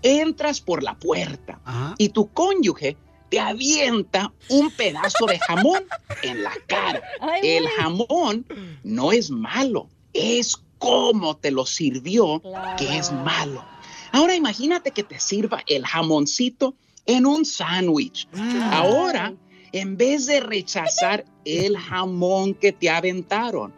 entras por la puerta y tu cónyuge te avienta un pedazo de jamón en la cara. Ay, el jamón no es malo, es cómo te lo sirvió que es malo. Ahora imagínate que te sirva el jamoncito en un sándwich. Ahora, en vez de rechazar el jamón que te aventaron,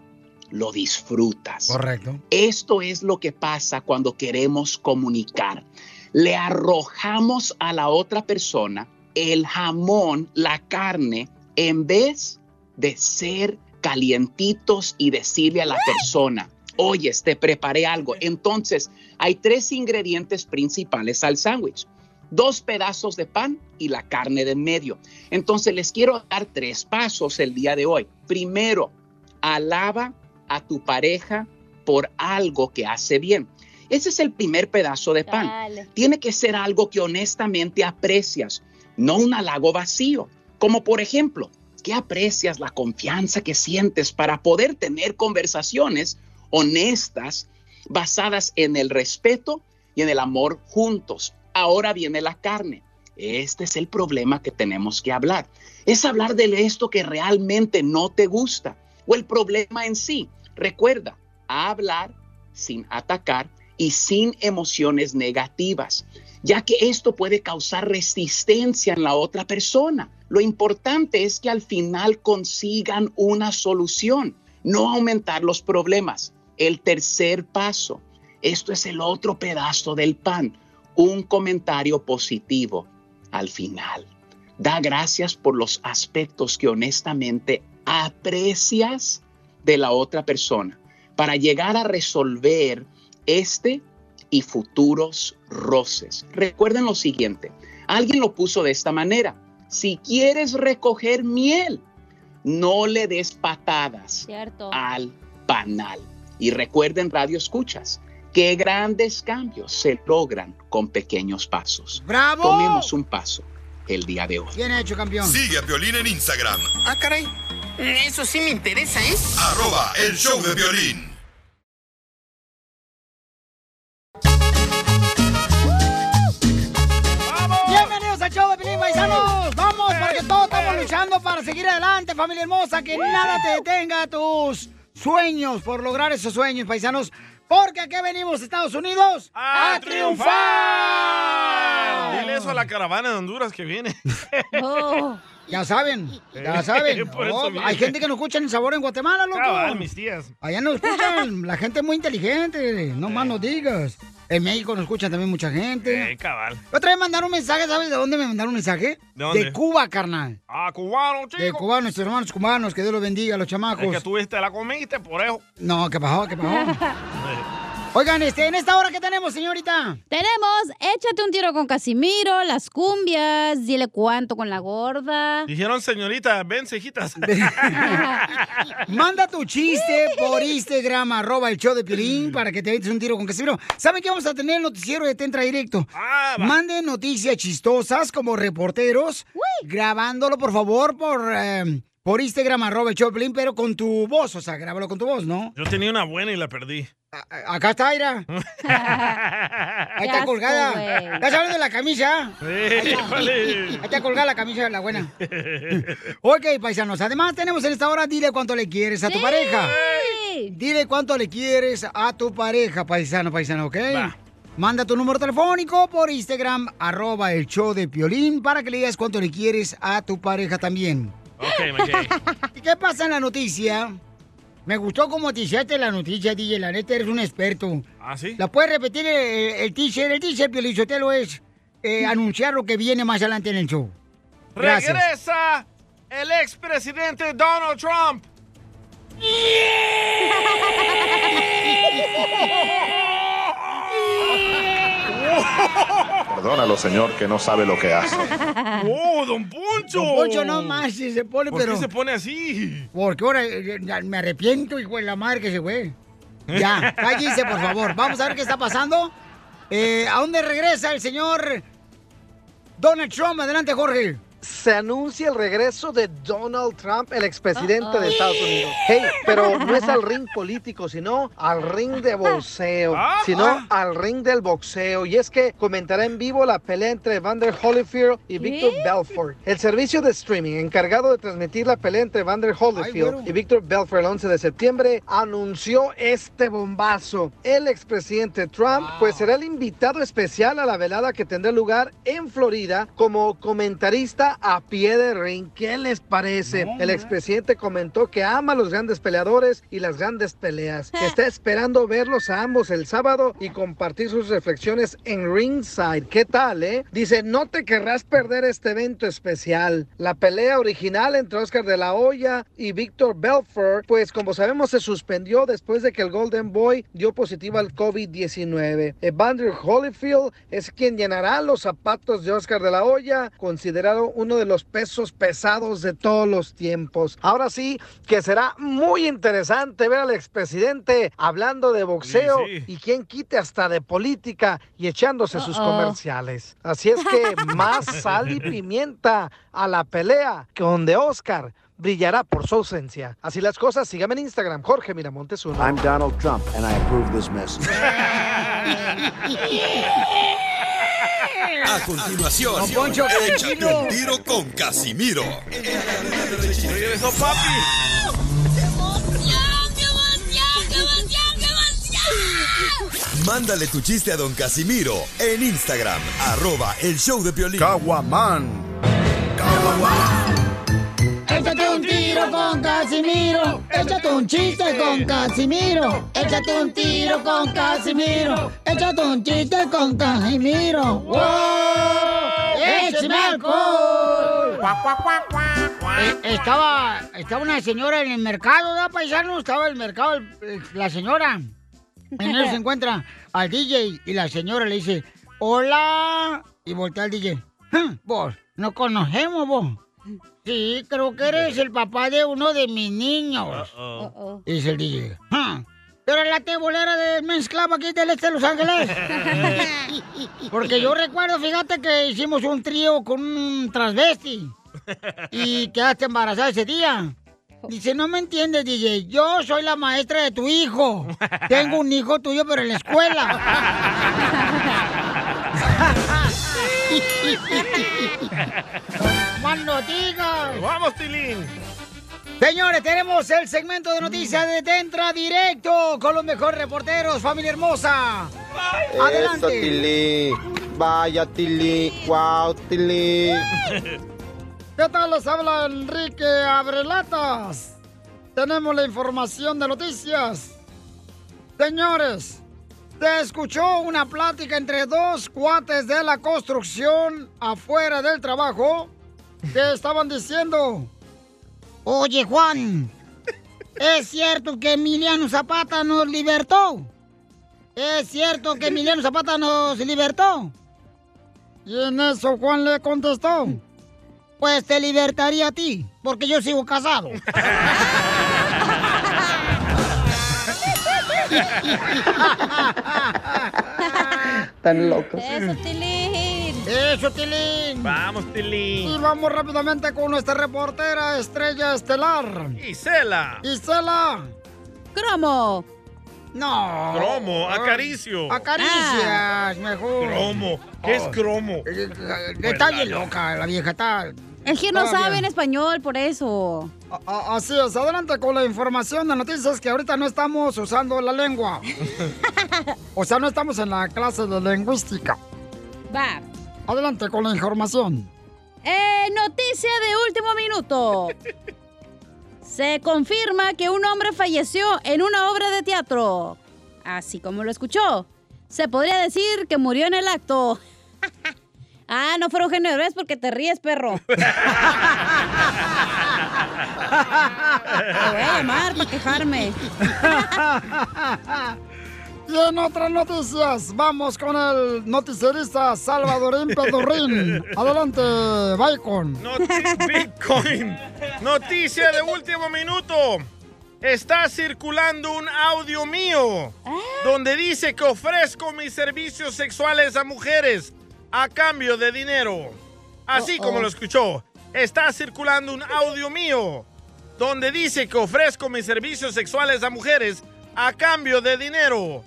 lo disfrutas. Correcto. Esto es lo que pasa cuando queremos comunicar. Le arrojamos a la otra persona el jamón, la carne, en vez de ser calientitos y decirle a la persona, oye, te preparé algo. Entonces, hay tres ingredientes principales al sándwich. Dos pedazos de pan y la carne de en medio. Entonces, les quiero dar tres pasos el día de hoy. Primero, alaba a tu pareja por algo que hace bien. Ese es el primer pedazo de pan. Dale. Tiene que ser algo que honestamente aprecias, no un halago vacío. Como por ejemplo, que aprecias la confianza que sientes para poder tener conversaciones honestas basadas en el respeto y en el amor juntos. Ahora viene la carne. Este es el problema que tenemos que hablar. Es hablar de esto que realmente no te gusta o el problema en sí. Recuerda, hablar sin atacar y sin emociones negativas, ya que esto puede causar resistencia en la otra persona. Lo importante es que al final consigan una solución, no aumentar los problemas. El tercer paso, esto es el otro pedazo del pan, un comentario positivo al final. Da gracias por los aspectos que honestamente aprecias de la otra persona para llegar a resolver este y futuros roces. Recuerden lo siguiente, alguien lo puso de esta manera, si quieres recoger miel, no le des patadas Cierto. al panal. Y recuerden, radio escuchas, que grandes cambios se logran con pequeños pasos. ¡Bravo! Tomemos un paso el día de hoy. Bien hecho, campeón. Sigue a Piolín en Instagram, Ah, caray. Eso sí me interesa, ¿eh? arroba el show de violín. Bienvenidos al show de Pilín Paisanos. Vamos, porque todos estamos luchando para seguir adelante, familia hermosa. Que nada te detenga tus sueños por lograr esos sueños, paisanos. Porque aquí venimos, Estados Unidos, ¡A a, triunfar! triunfar. Dile eso a la caravana de Honduras que viene. Ya saben, ya saben. Hay gente que no escucha el sabor en Guatemala, loco. Cabal, mis tías. Allá nos escuchan, la gente es muy inteligente, no más nos digas. En México nos escuchan también mucha gente. Eh, cabal. Otra vez mandaron un mensaje, ¿sabes de dónde me mandaron un mensaje? ¿De dónde? Cuba, carnal. Ah, cubano, chico. De cubanos, nuestros hermanos cubanos, que Dios los bendiga, los chamacos. Es que tuviste la comiste, por eso. No, ¿qué pasó? ¿Qué pasó? Oigan, este, en esta hora, ¿qué tenemos, señorita? Tenemos Échate un tiro con Casimiro, las cumbias, dile cuánto con la gorda. Dijeron, señorita, ven, cejitas. Manda tu chiste por Instagram, arroba el show de Piolín, para que te eches un tiro con Casimiro. ¿Saben que vamos a tener el noticiero de Tentra Directo? Manden noticias chistosas como reporteros, grabándolo, por favor, por... eh, por Instagram, arroba el show de Piolín, pero con tu voz, o sea, grábalo con tu voz, ¿no? Yo tenía una buena y la perdí. A- Acá está, Ira. Ahí está colgada. ¿Estás hablando de la camisa? Sí, Ahí está. vale. Ahí está colgada la camisa, la buena. Ok, paisanos. Además, tenemos en esta hora, dile cuánto le quieres a tu pareja. Dile cuánto le quieres a tu pareja, paisano, paisano, ¿ok? Manda tu número telefónico por Instagram, arroba el show de Piolín, para que le digas cuánto le quieres a tu pareja también. Ok, McKay. ¿Y qué pasa en la noticia? Me gustó como t-shirt la noticia, DJ. La neta, eres un experto. ¿Ah, sí? ¿La puedes repetir el, el t-shirt? El t-shirt, Piolizotelo, es eh, anunciar lo que viene más adelante en el show. Gracias. Regresa el expresidente Donald Trump. Perdónalo, señor, que no sabe lo que hace. ¡Oh, don Poncho! Don Poncho no más si se pone, ¿Por pero... qué se pone así? Porque ahora eh, me arrepiento, hijo de la madre que se fue. Ya, cállese, por favor. Vamos a ver qué está pasando. Eh, ¿A dónde regresa el señor Donald Trump? Adelante, Jorge. Se anuncia el regreso de Donald Trump, el expresidente de Estados Unidos. Hey, pero no es al ring político, sino al ring de boxeo, sino al ring del boxeo. Y es que comentará en vivo la pelea entre Vander Holyfield y Victor Belfort. El servicio de streaming encargado de transmitir la pelea entre Vander Holyfield y Victor Belfort el 11 de septiembre anunció este bombazo. El expresidente Trump pues será el invitado especial a la velada que tendrá lugar en Florida como comentarista a pie de ring. ¿Qué les parece? el expresidente comentó que ama a los grandes peleadores y las grandes peleas. Que está esperando verlos a ambos el sábado y compartir sus reflexiones en ringside. ¿Qué tal, eh? Dice, no te querrás perder este evento especial. La pelea original entre Oscar de la Hoya y Víctor Belfort, pues como sabemos se suspendió después de que el Golden Boy dio positivo al COVID-19. Evander Holyfield es quien llenará los zapatos de Oscar de la Hoya, considerado uno de los pesos pesados de todos los tiempos. Ahora sí, que será muy interesante ver al expresidente hablando de boxeo Sí, sí. y quien quite hasta de política y echándose sus comerciales. Así es que más sal y pimienta a la pelea, que donde Oscar brillará por su ausencia. Así las cosas, síganme en Instagram, Jorge Miramontes uno. I'm Donald Trump, and I approve this message. A continuación, Poncho, échate un tiro con Casimiro. Regresó papi. Mándale tu chiste a don Casimiro en Instagram, arroba el show de Piolín. Caguaman. Échate un tiro con Casimiro. Échate un chiste con Casimiro. Échate un tiro con Casimiro. Échate un chiste con Casimiro. ¡Wow! ¡Échame alcohol! Eh, Estaba, estaba una señora en el mercado, ¿verdad, paisano? Estaba en el mercado el- la señora. En él se encuentra al DJ y la señora le dice, hola. Y voltea al DJ. "Hm, Vos, no conocemos vos. Sí, creo que eres el papá de uno de mis niños. Dice el DJ. "Ah, ¿Tú eres la tebolera de Men's Club aquí del este de Los Ángeles? Porque yo recuerdo, fíjate que hicimos un trío con un transvesti. Y quedaste embarazada ese día. Dice, no me entiendes, DJ. Yo soy la maestra de tu hijo. Tengo un hijo tuyo, pero en la escuela. ¡Más noticias! ¡Vamos, Tilín! Señores, tenemos el segmento de noticias de Entra Directo con los mejores reporteros, familia hermosa. Eso, Adelante. Tili. Vaya, Tili. Wow, Tili. ¿Qué tal? Les habla Enrique Abrelatas. Tenemos la información de noticias. Señores, se escuchó una plática entre dos cuates de la construcción afuera del trabajo que estaban diciendo, oye Juan, ¿es cierto que Emiliano Zapata nos libertó? ¿Es cierto que Emiliano Zapata nos libertó? Y en eso Juan le contestó, pues te libertaría a ti, porque yo sigo casado. Tan locos. Eso, Tilín. Eso, Tilín. Vamos, Y Tilín. vamos rápidamente con nuestra reportera estrella estelar. Isela. Isela. Cromo. No. Cromo, acaricio. Acaricias, mejor. Cromo. ¿Qué es cromo? Está bien loca la vieja, está... Es que no todavía. saben español, por eso. A- Así es, adelante con la información de noticias que ahorita no estamos usando la lengua. o sea, no estamos en la clase de lingüística. Va. Adelante con la información. Eh, noticia de último minuto. Se confirma que un hombre falleció en una obra de teatro. Así como lo escuchó. Se podría decir que murió en el acto. ah, no fueron generosos porque te ríes, perro. Te voy a llamar para quejarme. Y en otras noticias, vamos con el noticierista Salvadorín Pedorrín. Adelante. Noti- Bitcoin. Noticia de último minuto. Está circulando un audio mío donde dice que ofrezco mis servicios sexuales a mujeres a cambio de dinero. Así como lo escuchó. Está circulando un audio mío donde dice que ofrezco mis servicios sexuales a mujeres a cambio de dinero.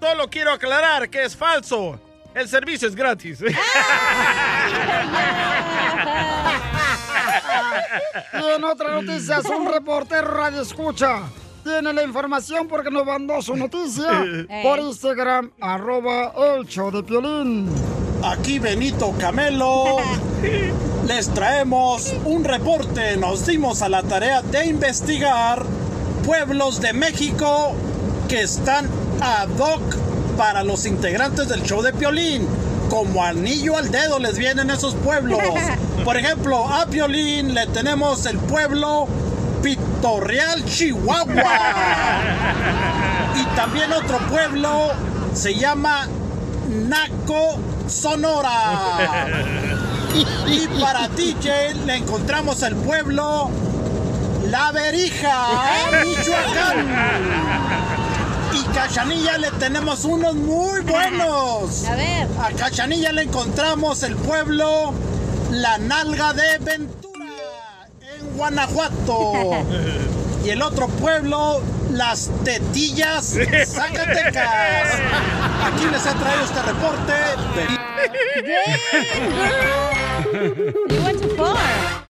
Solo quiero aclarar que es falso. El servicio es gratis. Y en otras noticias, un reportero radio escucha. Tiene la información porque nos mandó su noticia por Instagram, arroba el show de Piolín. Aquí Benito Camelo. Les traemos un reporte. Nos dimos a la tarea de investigar pueblos de México que están ad hoc para los integrantes del show de Piolín. Como anillo al dedo les vienen esos pueblos. Por ejemplo, a Piolín le tenemos el pueblo Pitorreal, Chihuahua. Y también otro pueblo se llama Naco, Sonora. Y para DJ le encontramos el pueblo La Berija, Michoacán. Y Cachanilla le tenemos unos muy buenos. A ver. A Cachanilla le encontramos el pueblo La Nalga de Ventura, en Guanajuato. Y el otro pueblo, Las Tetillas, Zacatecas. Aquí les he traído este reporte. You went too far.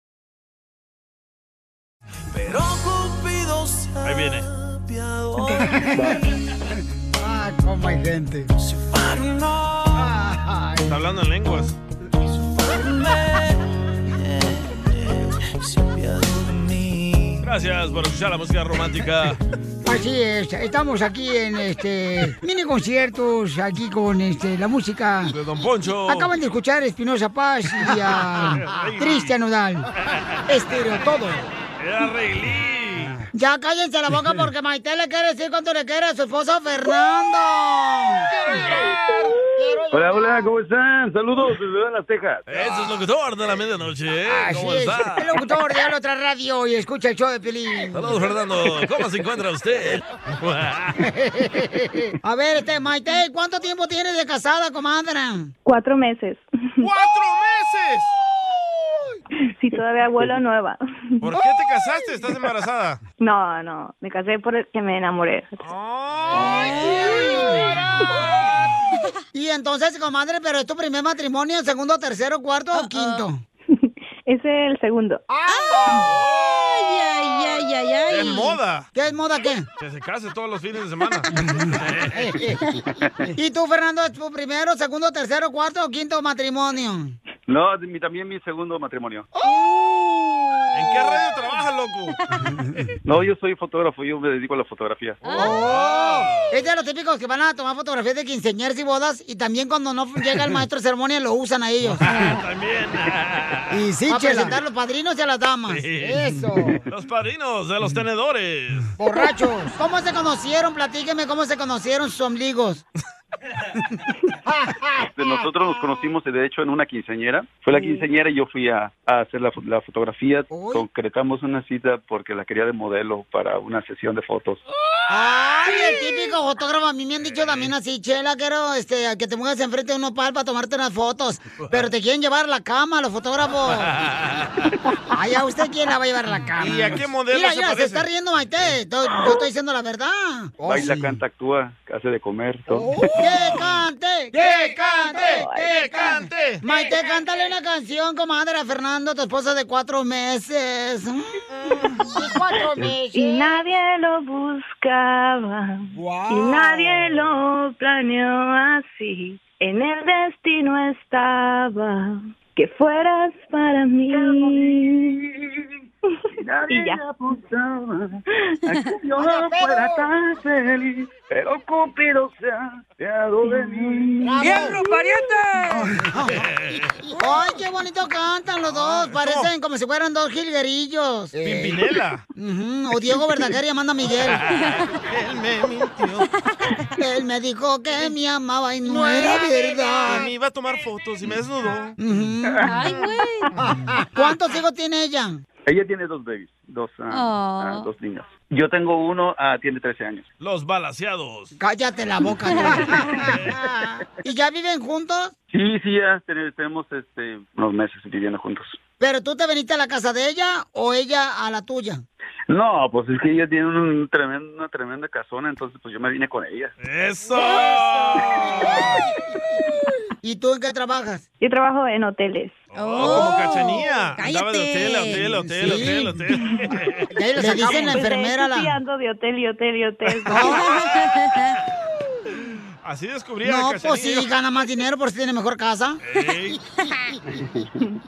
Pero Cupido Ahí viene. Ah, cómo hay gente. Está hablando en lenguas. Gracias por escuchar la música romántica. Así es, estamos aquí en este mini conciertos, aquí con este la música. De Don Poncho. Acaban de escuchar a Espinosa Paz y a Cristian Nodal. Estéreo todo. Era Reilí. Ya cállense la boca porque Maite le quiere decir cuánto le quiere a su esposo Fernando. Hola, hola, ¿cómo están? Saludos desde Las Texas. Ese es locutor de la medianoche. ¿eh? Así ¿Cómo es, está? el locutor de la otra radio y escucha el show de Pelín. Saludos, Fernando. ¿Cómo se encuentra usted? A ver, este, Maite, ¿cuánto tiempo tienes de casada, comadre? Cuatro meses. ¡Cuatro meses! Sí, todavía vuelo nueva. ¿Por qué te casaste? ¿Estás embarazada? No, no, me casé porque me enamoré. Y entonces, comadre, ¿pero es tu primer matrimonio, segundo, tercero, cuarto o quinto? Ese es el segundo. Ay, ay, ay, ay, ay. Es moda. ¿Qué es moda qué? Que se case todos los fines de semana. ¿Y tú, Fernando, es tu primero, segundo, tercero, cuarto o quinto matrimonio? No, mi, también mi segundo matrimonio. ¿En qué radio trabajas, loco? No, yo soy fotógrafo, yo me dedico a la fotografía. ¡Oh! Es de los típicos que van a tomar fotografías de quinceañeras y bodas y también cuando no llega el maestro de ceremonia lo usan a ellos. También. Y sí, Para presentar a los padrinos y a las damas. Sí. Eso. Los padrinos de los tenedores. Borrachos. ¿Cómo se conocieron? Platíqueme cómo se conocieron sus ombligos. Este, Nosotros nos conocimos, de hecho, en una quinceañera. Fue la quinceañera y yo fui a, a hacer la, fo- la fotografía. Concretamos una cita porque la quería de modelo para una sesión de fotos. Ay, el típico fotógrafo. A mí me han dicho también así, Chela, quiero este, que te muevas enfrente de un nopal para tomarte unas fotos. Pero te quieren llevar a la cama, los fotógrafos. Ay, ¿a usted quién la va a llevar a la cama? ¿Y a qué modelo Mira, se mira, se está riendo Maite. Yo estoy diciendo la verdad. Oh, Baila, canta, actúa, hace de comer, todo. ¡Que cante! ¡Que cante! ¡Que cante! Maite, cántale una canción, comadre, a Fernando, tu esposa de cuatro meses. cuatro Y nadie lo buscaba. Y nadie lo planeó así. En el destino estaba que fueras para mí. Y ya. yo no fuera tan feliz, pero Cupido se ha apiado de mí. ¡Fierro, ¡Ay, qué bonito cantan los dos! Parecen como si fueran dos jilguerillos. Pimpinela. O Diego Verdaguer llamando a Miguel. Él me mintió. Él me dijo que me amaba y no, era verdad. Y me iba a tomar fotos y me desnudó. Ay, güey. ¿Cuántos hijos tiene ella? Ella tiene dos babies, dos, ah, Oh. ah, dos niños. Yo tengo uno, ah, tiene 13 años. Los balaseados. Cállate la boca. ¿Y ya viven juntos? Sí, sí, ya ten- tenemos este, unos meses viviendo juntos. ¿Pero tú te veniste a la casa de ella o ella a la tuya? No, pues es que ella tiene un tremendo, una tremenda casona, entonces pues yo me vine con ella. ¡Eso! ¿Y tú en qué trabajas? Yo trabajo en hoteles. Oh, como cachanía. Andaba de hotel a hotel, hotel, Sí. hotel, a hotel. Le dicen la enfermera la... De hotel y hotel y hotel. Así descubrí a No, pues sí, gana más dinero por si tiene mejor casa.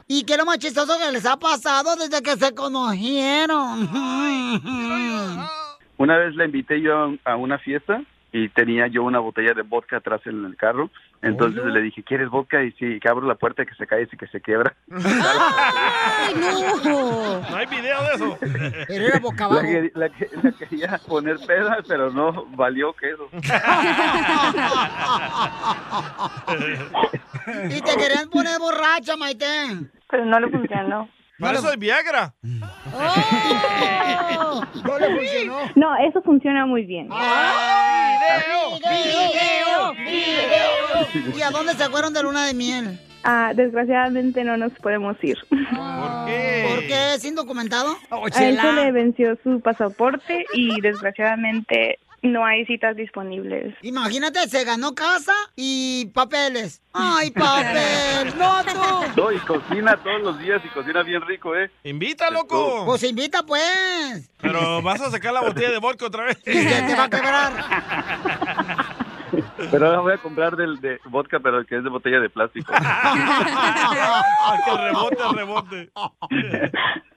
¿Y qué es lo más chistoso que les ha pasado desde que se conocieron? Una vez la invité yo a, a una fiesta y tenía yo una botella de vodka atrás en el carro. Entonces le dije, ¿quieres vodka? Y sí, que abro la puerta que se cae y que se quiebra. ¡Ay, no! No hay video de eso. Pero era boca La, abajo. que- la que- la quería poner peda, pero no valió queso. Y te querían poner borracha, Maite. Pero no le funcionó. Para eso hay Viagra. Oh. No le funcionó. No, eso funciona muy bien. ¡Video! ¡Video! ¡Video! ¿Y a dónde se fueron de luna de miel? Ah, desgraciadamente no nos podemos ir. ¿Por qué? ¿Por qué? ¿Es indocumentado? A él se le venció su pasaporte y desgraciadamente no hay citas disponibles. Imagínate, se ganó casa y papeles. ¡Ay, papel! ¡No, tú! No, y cocina todos los días y cocina bien rico, ¿eh? Invita, loco. Pues invita, pues. Pero vas a sacar la botella de vodka otra vez. Y se te va a quebrar. Pero ahora voy a comprar del de vodka, pero el que es de botella de plástico. Ah, que rebote, rebote.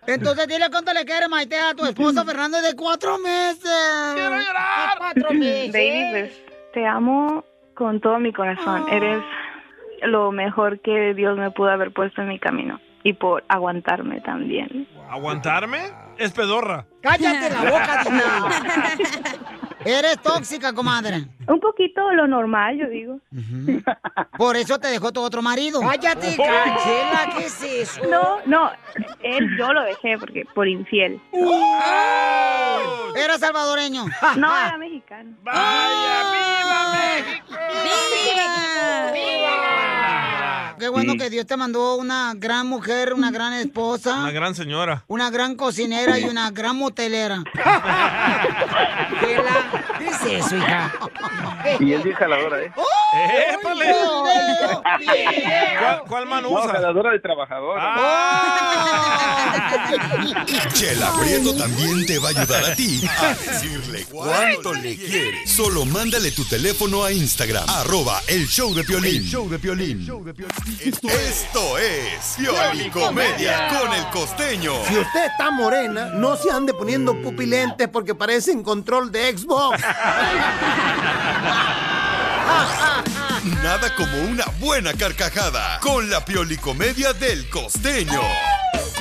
Entonces dile cuánto le quieres, Maite, a tu esposo Fernando de cuatro meses. ¡Quiero llorar! ¡Cuatro meses! Baby, pues, te amo con todo mi corazón. Eres lo mejor que Dios me pudo haber puesto en mi camino. Y por aguantarme también. ¿Aguantarme? Es pedorra. ¡Cállate la boca, Dina! Eres tóxica, comadre. Un poquito lo normal, yo digo. Por eso te dejó tu otro marido. ¡Cállate, Cachela! ¿Qué es eso? No, no, él yo lo dejé porque por infiel. Era salvadoreño. No, era mexicano. ¡Vaya, viva México! Qué bueno que Dios te mandó una gran mujer, una gran esposa, Una gran señora. una gran cocinera y una gran motelera. ¿Qué es eso, hija? Y es bien jaladora, ¿eh? ¡Épale! ¿Cuál, cuál mano No, usa? jaladora de trabajadora. Chela Prieto también te va a ayudar a ti a decirle cuánto le quieres. Solo mándale tu teléfono a Instagram, arroba el show de Piolín. El show de Piolín. Esto es Piolín Comedia con el costeño. Si usted está morena, no se ande poniendo pupilentes porque parecen control de Xbox. Nada como una buena carcajada con la Piolicomedia del costeño.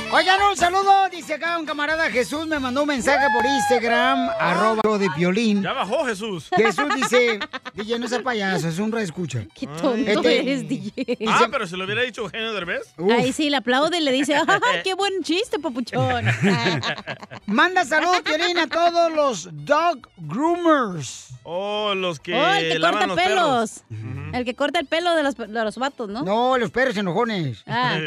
Oigan, un saludo, dice acá un camarada Jesús, me mandó un mensaje por Instagram, arroba lo de violín. Ya bajó Jesús. Jesús dice, DJ, no sea payaso, es un reescucha. Qué tonto eres, DJ. Ah, pero se lo hubiera dicho Eugenio Derbez. Ahí sí, le aplaude y le dice, ¡ah, qué buen chiste, papuchón! Manda saludos, Violín, a todos los dog groomers. Oh, los que Oh, el que corta los pelos. El que corta el pelo de los, de los vatos, ¿no? No, los perros enojones. Ah.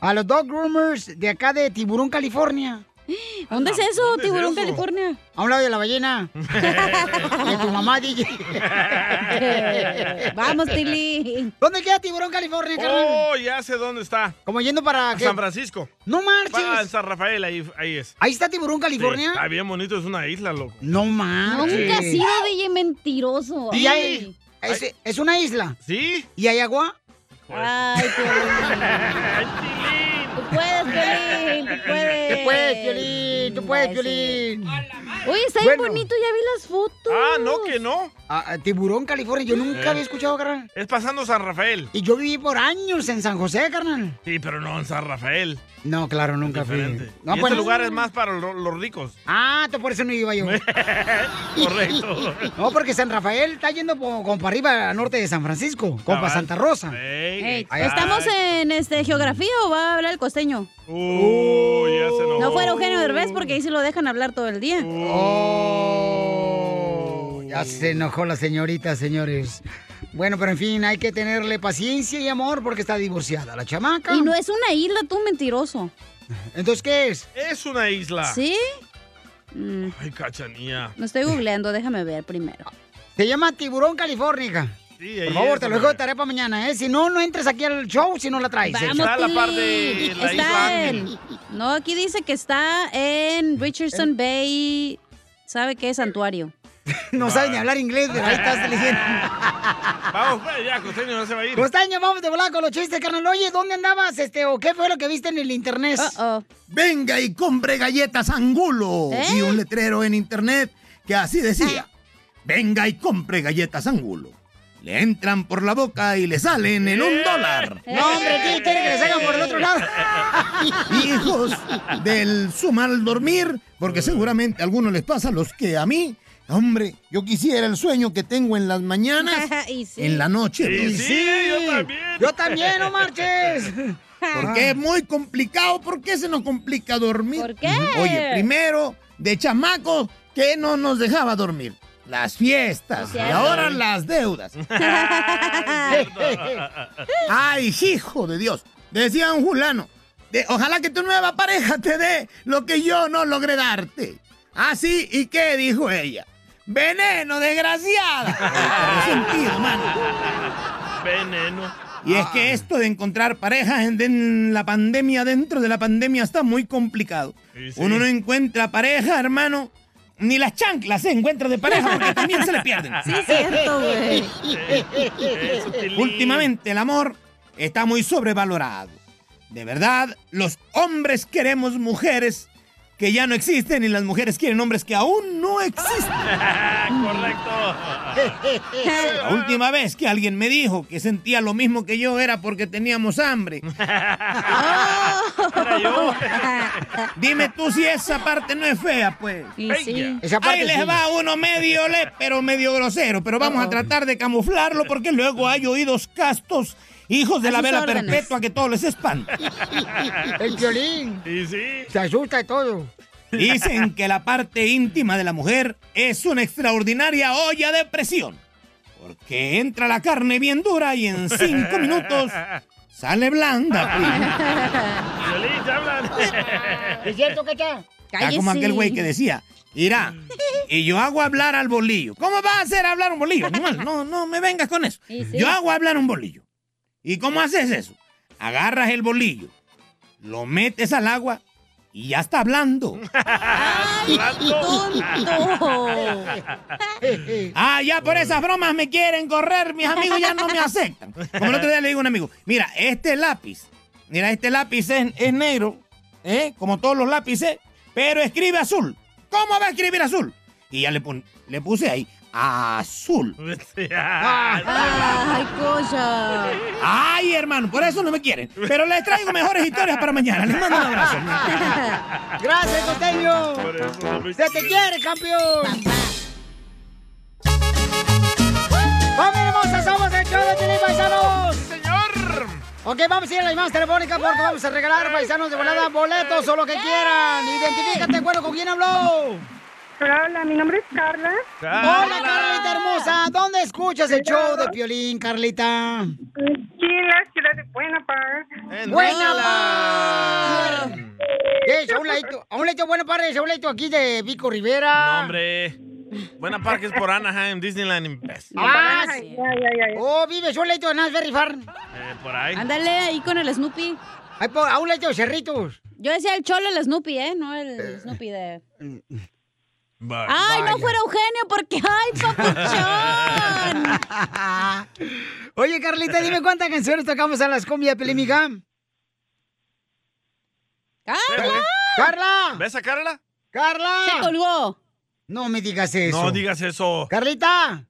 A los dog groomers de acá de Tiburón, California. ¿Dónde es eso, Tiburón, California? A un lado de la ballena. de tu mamá, DJ. Vamos, Tili. ¿Dónde queda Tiburón, California, carnal? Oh, ya sé dónde está. Como yendo para... ¿qué? San Francisco. No marches. Ah, San Rafael, ahí, ahí es. Ahí está Tiburón, California. Sí, está bien bonito, es una isla, loco. No marches. Nunca has sido DJ mentiroso. Y hay, es, es una isla. ¿Sí? ¿Y hay agua? Ay, Tú puedes, Piolín, tú puedes. Tú puedes, Piolín, tú puedes, Piolín. Oye, está bien bonito, ya vi las fotos. Ah, no, que no. Ah, Tiburón, California, yo nunca Eh. había escuchado, carnal. Es pasando San Rafael. Y yo viví por años en San José, carnal. Sí, pero no en San Rafael. No, claro, nunca fui. Diferente. No, y pues este lugar es más para lo- los ricos. Ah, tú por eso no iba yo. Correcto. No, porque San Rafael está yendo como, como para arriba, al norte de San Francisco, como para. Santa Rosa. Ey, Allá. ¿Estamos en este geografía o va a hablar el costeño? Uy, ya se enojó. No fuera Eugenio Derbez porque ahí sí lo dejan hablar todo el día. Oh, ya se enojó la señorita, señores. Bueno, pero en fin, hay que tenerle paciencia y amor porque está divorciada la chamaca. Y no es una isla, tú mentiroso. Entonces, ¿qué es? Es una isla. ¿Sí? Mm, Ay, cachanía. me estoy googleando, déjame ver primero. Se llama Tiburón, California. Sí, Por favor, es, te lo dejo de tarea para mañana, ¿eh? Si no, no entres aquí al show si no la traes. ¿eh? Vamos, Está a la par Tili. de la isla Está en... No, aquí dice que está en Richardson Bay. ¿Sabe qué es santuario? No sabes ni hablar inglés, pero ahí estás leyendo. Vamos, pues, ya, Costeño no se va a ir. Costeño, vamos de volar con los chistes, carnal. Oye, ¿dónde andabas, este, o qué fue lo que viste en el internet? Venga y compre galletas Angulo. ¿Eh? Vi un letrero en internet que así decía. Venga y compre galletas Angulo. Le entran por la boca y le salen en un dólar. No, hombre, ¿qué quiere que le salgan por el otro lado? Hijos del su mal dormir, porque seguramente a algunos les pasa los que a mí, hombre, yo quisiera el sueño que tengo en las mañanas, Y sí. en la noche. Sí, sí, yo también. Yo también, no marches. Porque es muy complicado. ¿Por qué se nos complica dormir? ¿Por qué? Oye, primero, de chamaco, que no nos dejaba dormir? Las fiestas. Y ahora las deudas. Ay, hijo de Dios. Decía un fulano. de- ojalá que tu nueva pareja te dé lo que yo no logré darte. Ah, sí, ¿y qué dijo ella? Veneno, desgraciada. Mano. Veneno. Y es que esto de encontrar parejas en, en la pandemia, dentro de la pandemia, está muy complicado. Sí, sí. Uno no encuentra pareja, hermano. Ni las chanclas se encuentra de pareja porque también se le pierden. Sí, cierto, güey. Últimamente el amor está muy sobrevalorado. De verdad, los hombres queremos mujeres que ya no existen y las mujeres quieren hombres que aún no existen. Correcto. La última vez que alguien me dijo que sentía lo mismo que yo era porque teníamos hambre. Era yo. Dime tú si esa parte no es fea, pues. Sí. Esa parte Ahí les sí. va uno medio le, pero medio grosero. Pero vamos a tratar de camuflarlo porque luego hay oídos castos, hijos de la vela órdenes. perpetua que todo les espanta. El violín. Sí, sí. Se asusta de todo. Dicen que la parte íntima de la mujer es una extraordinaria olla de presión. Porque entra la carne bien dura y en cinco minutos sale blanda. Violín, ya hablan. ¿Es cierto que está? Está como aquel güey que decía, irá, y yo hago hablar al bolillo. ¿Cómo va a hacer hablar un bolillo? animal? No, no me vengas con eso. Yo hago hablar un bolillo. ¿Y cómo haces eso? Agarras el bolillo, lo metes al agua y ya está hablando. Ah, ya por esas bromas me quieren correr, mis amigos ya no me aceptan. Como el otro día le digo a un amigo, mira, este lápiz, mira, este lápiz es, es negro, ¿eh? como todos los lápices, pero escribe azul. ¿Cómo va a escribir azul? Y ya le, pon- le puse ahí, azul. Ay, cosa. Ay, hermano, por eso no me quieren. Pero les traigo mejores historias para mañana. Les mando un abrazo. Gracias, costeño. Se te quiere, campeón. ¡Vamos, hermosa! ¡Somos el show de Piolín, paisanos! señor! Ok, vamos a ir a la llamada telefónica porque vamos a regalar, paisanos de volada, boletos o lo que quieran. Identifícate, bueno, ¿con quién habló? Hola, mi nombre es Carla. Hola, Carlita hermosa. ¿Dónde escuchas el show de Piolín, Carlita? Aquí en la ciudad de Buena Park. ¡Buena Park! ¿Qué es? ¿A un ladito, a un ladito de Buena Park? ¿Es a un ladito aquí de Vico Rivera? No, hombre. Buena Park es por Anaheim, Disneyland y Best. Ah, sí. Oh, vives a un ladito de Nashberry Farm. Eh, por ahí. Ándale ahí con el Snoopy. Ay, po- a un ladito de Cerritos. Yo decía el cholo, el Snoopy, ¿eh? No el Snoopy de... Bye. ¡Ay, no fuera Eugenio! Porque ¡ay, papuchón! Oye, Carlita, dime cuántas canciones tocamos a las combias, Pelimiga. ¡Carla! ¡Carla! ¿Ves a Carla? ¡Carla! Se colgó. No me digas eso. No digas eso. ¡Carlita!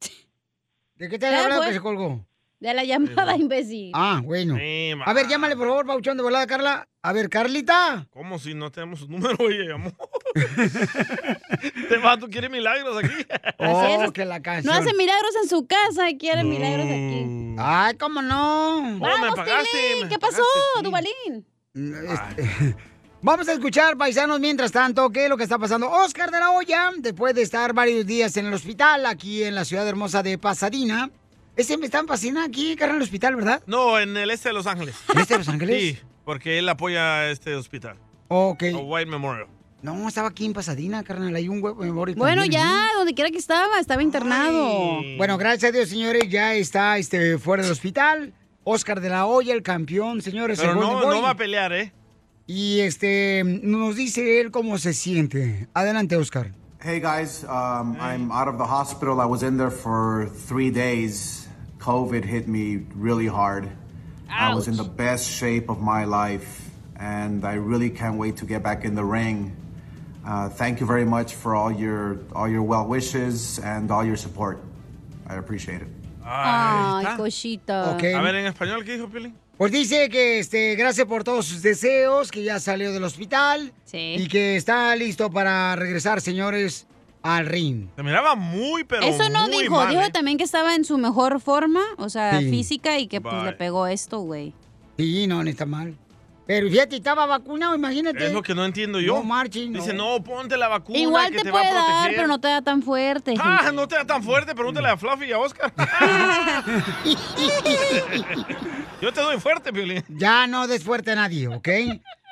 ¿De qué te ¿Qué había hablado que se colgó? De la llamada, imbécil. Ah, bueno. Sí. A ver, llámale, por favor, Pauchón de volada, Carla. A ver, Carlita. ¿Cómo si no tenemos su número? Oye, amor. Este vato quiere milagros aquí. Oh, es. que la No canción. hace milagros en su casa y quiere milagros aquí. Ay, ¿cómo no? me ¡Vamos, pagaste, me ¿Qué pasó, pagaste. Dubalín? Este, Vamos a escuchar, paisanos, mientras tanto, qué es lo que está pasando. Oscar de la Hoya, después de estar varios días en el hospital aquí en la ciudad hermosa de Pasadena. Ese me está en Pasadena aquí, carnal, en el hospital, ¿verdad? No, en el este de Los Ángeles. ¿En este de Los Ángeles? Sí, porque él apoya a este hospital. Ok. A White Memorial. No, estaba aquí en Pasadena, carnal, hay un huevo memoria. Bueno, también, ya, ¿no? donde quiera que estaba, estaba internado. Bueno, gracias a Dios, señores, ya está este, fuera del hospital. Oscar de la Hoya, el campeón, señores. Pero el no, no va a pelear, ¿eh? Y este, nos dice él cómo se siente. Adelante, Oscar. Hey guys, um, I'm out of the hospital. I was in there for three days. COVID hit me really hard. I was in the best shape of my life, and I really can't wait to get back in the ring. Uh, thank you very much for all your all your well wishes and all your support. I appreciate it. Ay, cosita. Ok. A ver, en español, ¿qué dijo Pili? Pues dice que este, gracias por todos sus deseos, que ya salió del hospital Sí. y que está listo para regresar, señores, al ring. Se miraba muy, pero Eso no muy dijo, mal, dijo ¿eh? también que estaba en su mejor forma, o sea, Sí. física, y que pues le pegó esto, güey. Sí, no, no está mal. Pero fíjate, estaba vacunado, imagínate. Es lo que no entiendo yo. No marchen, no. Dice, no, ponte la vacuna Igual que te, te, puede va a dar, proteger. pero no te da tan fuerte. Ah, gente. no te da tan fuerte, pregúntale a Fluffy y a Oscar. Yo te doy fuerte, Piolín. Ya no des fuerte a nadie, ¿ok?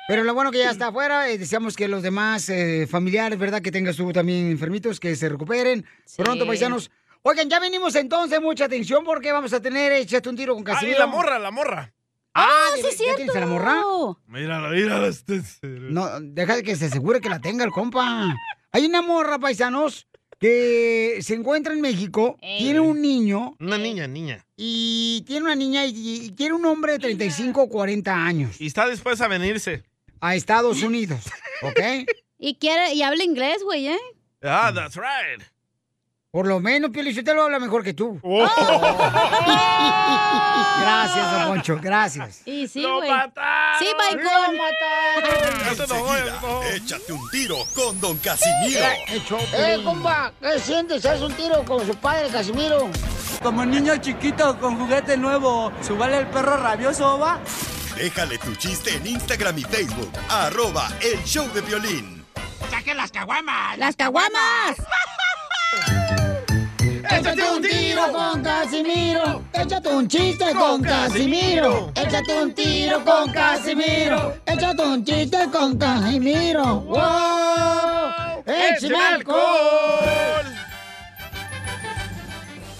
Pero lo bueno que ya está afuera, eh, deseamos que los demás eh, familiares, ¿verdad? Que tengas tú también enfermitos, que se recuperen pronto, paisanos. Oigan, ya venimos entonces, mucha atención porque vamos a tener, échate un tiro con Ah, y Casimiro. la morra, la morra. Ah, sí, ¿de- es ¿ya tienes a la morra? Mírala, mírala. Este... No, deja de que se asegure que la tenga el compa. Hay una morra, paisanos, que se encuentra en México, tiene un niño Una niña, niña. y tiene una niña y, y quiere un hombre de 35 o 40 años Y está dispuesta a venirse. A Estados Unidos, ¿ok? Y quiere, y habla inglés, güey, ¿eh? Ah, that's right. Por lo menos, Pio lo habla mejor que tú. Oh. Gracias, don Poncho, gracias. Y sí, ¡Lo güey. mataron! Sí, Michael. Se enojó. Échate un tiro con Don Casimiro. Eh, compa, ¿qué sientes? ¿Haz un tiro con su padre, Casimiro? Como niño chiquito con juguete nuevo, ¿subale el perro rabioso, va? Déjale tu chiste en Instagram y Facebook. Arroba el show de violín. ¡Saquen las caguamas! ¡Las caguamas! Échate un tiro con Casimiro. Échate un chiste con Casimiro. Échate un tiro con Casimiro. Échate un chiste con Casimiro. ¡Wow! ¡Échame alcohol!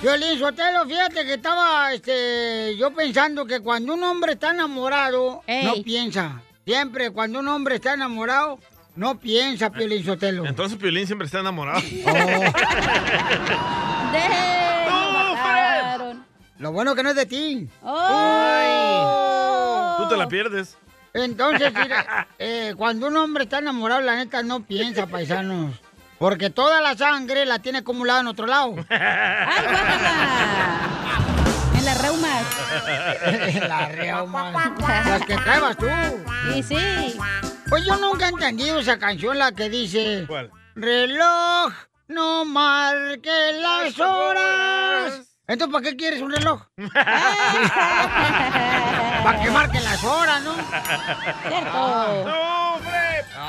Violín Sotelo, fíjate que estaba este, yo pensando que cuando un hombre está enamorado, Ey. no piensa. Siempre cuando un hombre está enamorado, no piensa, Piolín Sotelo. Entonces Piolín siempre está enamorado. ¡De! ¡Lo mataron! Lo bueno que no es de ti. ¡Oh! Tú te la pierdes. Entonces, mira, eh, cuando un hombre está enamorado, la neta no piensa, paisanos. Porque toda la sangre la tiene acumulada en otro lado. ¡Ay, guácala! En las reumas. En las reumas. Las que traebas tú. Sí, sí. Pues yo nunca he entendido esa canción, la que dice... ¿Cuál? Reloj, no marque las horas. Entonces, ¿para qué quieres un reloj? para que marque las horas, ¿no? ¡No, hombre!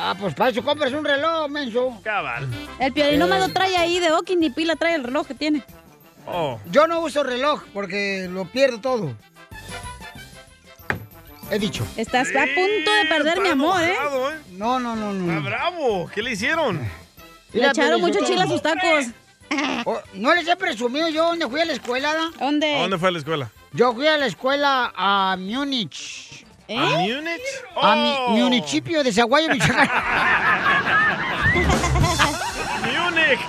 Ah, pues para eso compras un reloj, menso. Cabal. El piolín nomás lo trae ahí de Okin ni pila trae el reloj que tiene. Oh. Yo no uso reloj porque lo pierdo todo. He dicho. Estás a punto de perder mi amor, ¿eh? enojado, ¿eh? No, no, no, no. Está bravo. ¿Qué le hicieron? Le echaron mucho chile a sus tacos. Oh, no les he presumido yo dónde fui a la escuela, ¿da? ¿Dónde? ¿A dónde fue a la escuela? Yo fui a la escuela a Múnich. ¿Eh? ¿A Múnich? A mi Oh. municipio de Zaguayo, Michoacán. Múnich.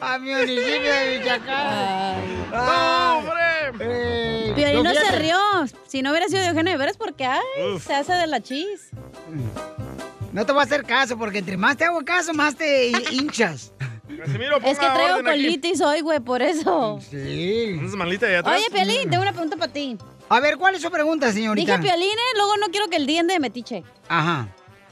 a mi municipio de Michoacán. ¡No, Ay. hombre! Eh, Piolín no se rió. Si no hubiera sido de Eugenio de veras porque, ay, Uf. se hace de la chis. No te voy a hacer caso, porque entre más te hago caso, más te hinchas. Casimiro, Es que traigo aquí. colitis hoy, güey, por eso. Sí. ¿Tienes malita allá atrás? Oye, Piolín, tengo una pregunta para ti. A ver, ¿cuál es su pregunta, señorita? Dije Piolín, ¿eh? Luego no quiero que el día ande de metiche. Ajá.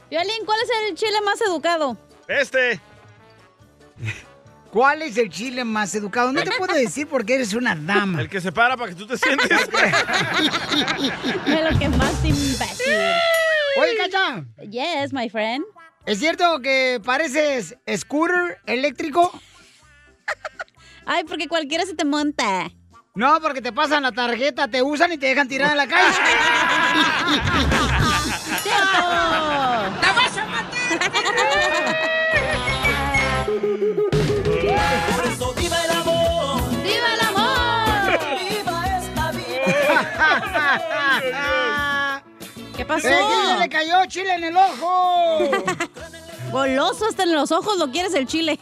Piolín, ¿cuál es el chile más educado? Este. ¿Cuál es el chile más educado? No te puedo decir porque eres una dama. El que se para para que tú te sientes. De lo que más imbécil. Oye, Cacha, Yes, my friend. ¿Es cierto que pareces scooter eléctrico? Ay, porque cualquiera se te monta. No, porque te pasan la tarjeta, te usan y te dejan tirar en la calle. ¡Cierto! Pasó? ¡Eh, le cayó chile en el ojo! Goloso hasta en los ojos lo quieres el chile.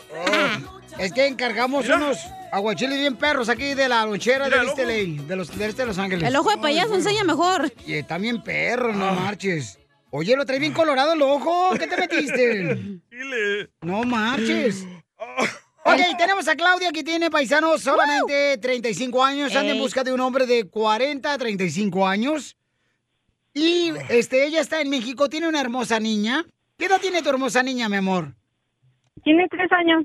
Es que encargamos Mira. unos aguachiles bien perros aquí de la lonchera de este ley, de los de este de Los Ángeles. El ojo de payaso enseña mejor. Y está bien perro, no Ah. marches. Oye, lo trae bien colorado el ojo. ¿Qué te metiste? Dile. No marches. Ah. Ok, tenemos a Claudia que tiene paisanos solamente 35 años. Anda en busca de un hombre de 40 a 35 años. Y este, ella está en México, tiene una hermosa niña. ¿Qué edad tiene tu hermosa niña, mi amor? Tiene tres años.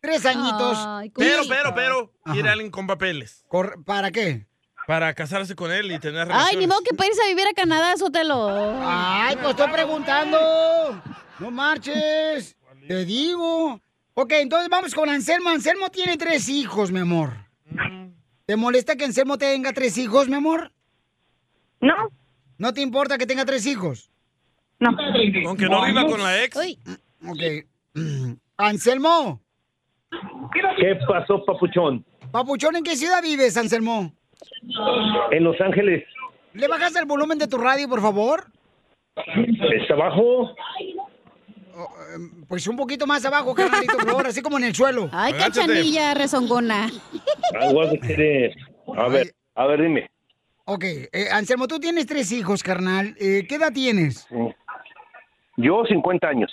Tres añitos. Ay, Pero, pero, pero, quiere alguien con papeles. Cor- ¿Para qué? Para casarse con él y tener relaciones. Ay, ni modo que para irse a vivir a Canadá, Sotelo. Ay, pues estoy preguntando. No marches. Te digo. Ok, entonces vamos con Anselmo. Anselmo tiene tres hijos, mi amor. ¿Te molesta que Anselmo tenga tres hijos, mi amor? No, ¿No te importa que tenga tres hijos? no. Aunque no viva con la ex. Uy, Ok. Anselmo, ¿Qué pasó, papuchón? papuchón, ¿en qué ciudad vives, Anselmo? En Los Ángeles. ¿Le bajas el volumen de tu radio, por favor? ¿Está abajo? Pues un poquito más abajo, carnalito, por favor, así como en el suelo. ay, Agáchate. cachanilla rezongona. Algo querer. A ver, a ver, dime. Ok, eh, Anselmo, tú tienes tres hijos, carnal. Eh, ¿Qué edad tienes? Yo, 50 años.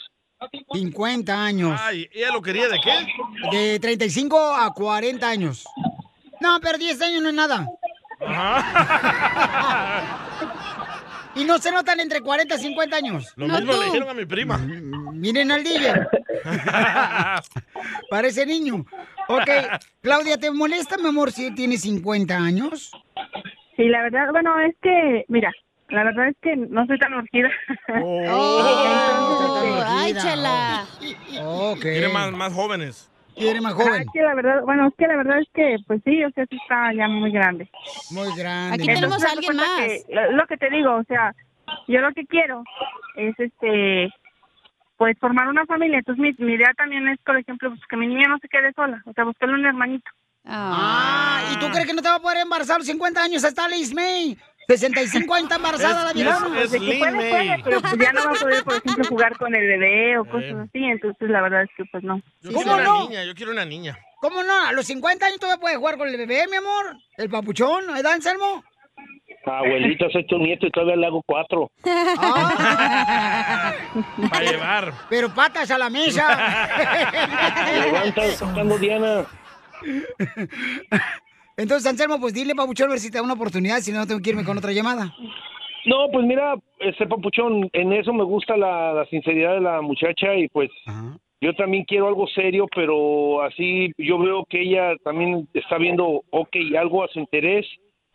50 años. Ay, ¿ella lo quería de qué? De 35 a 40 años. No, pero 10 años no es nada. Y no se notan entre 40 y 50 años. Lo No, mismo tú. le dijeron a mi prima. Miren al DJ. Parece niño. Ok, Claudia, ¿te molesta, mi amor, si tienes 50 años? Sí, la verdad, bueno, es que, mira, la verdad es que no soy tan urgida. Oh, ay, chela. Ok. Quiere más, más jóvenes. Quiere más Ah, joven. es que la verdad, bueno, es que la verdad es que, pues sí, o sea, sí está ya muy grande. Muy grande. Aquí tenemos Entonces, a alguien cuenta más. que- lo, lo que te digo, o sea, yo lo que quiero es, este, pues formar una familia. Entonces mi, mi idea también es, por ejemplo, pues, que mi niña no se quede sola, o sea, buscarle un hermanito. Ah, ¿y tú crees que no te va a poder embarazar a los 50 años? Está Liz May. 65 años está embarazada la Es- viejona. es- De que Lin puede, May. puede, pero pues ya no va a poder, por ejemplo, jugar con el bebé o cosas Eh. así. Entonces la verdad es que, pues no. Yo ¿Cómo quiero una no? niña, yo quiero una niña. ¿Cómo no? A los 50 años todavía puedes jugar con el bebé, mi amor. El papuchón, ¿verdad, Anselmo? Abuelita, soy tu nieto y todavía le hago cuatro. Para llevar. Pero patas a la mesa. Levanta, sacando Diana. Entonces, Anselmo, pues dile, Papuchón, a ver si te da una oportunidad, si no tengo que irme con otra llamada. No, pues mira, este papuchón, en eso me gusta la, la sinceridad de la muchacha y pues yo también quiero algo serio, pero así yo veo que ella también está viendo, ok, algo a su interés,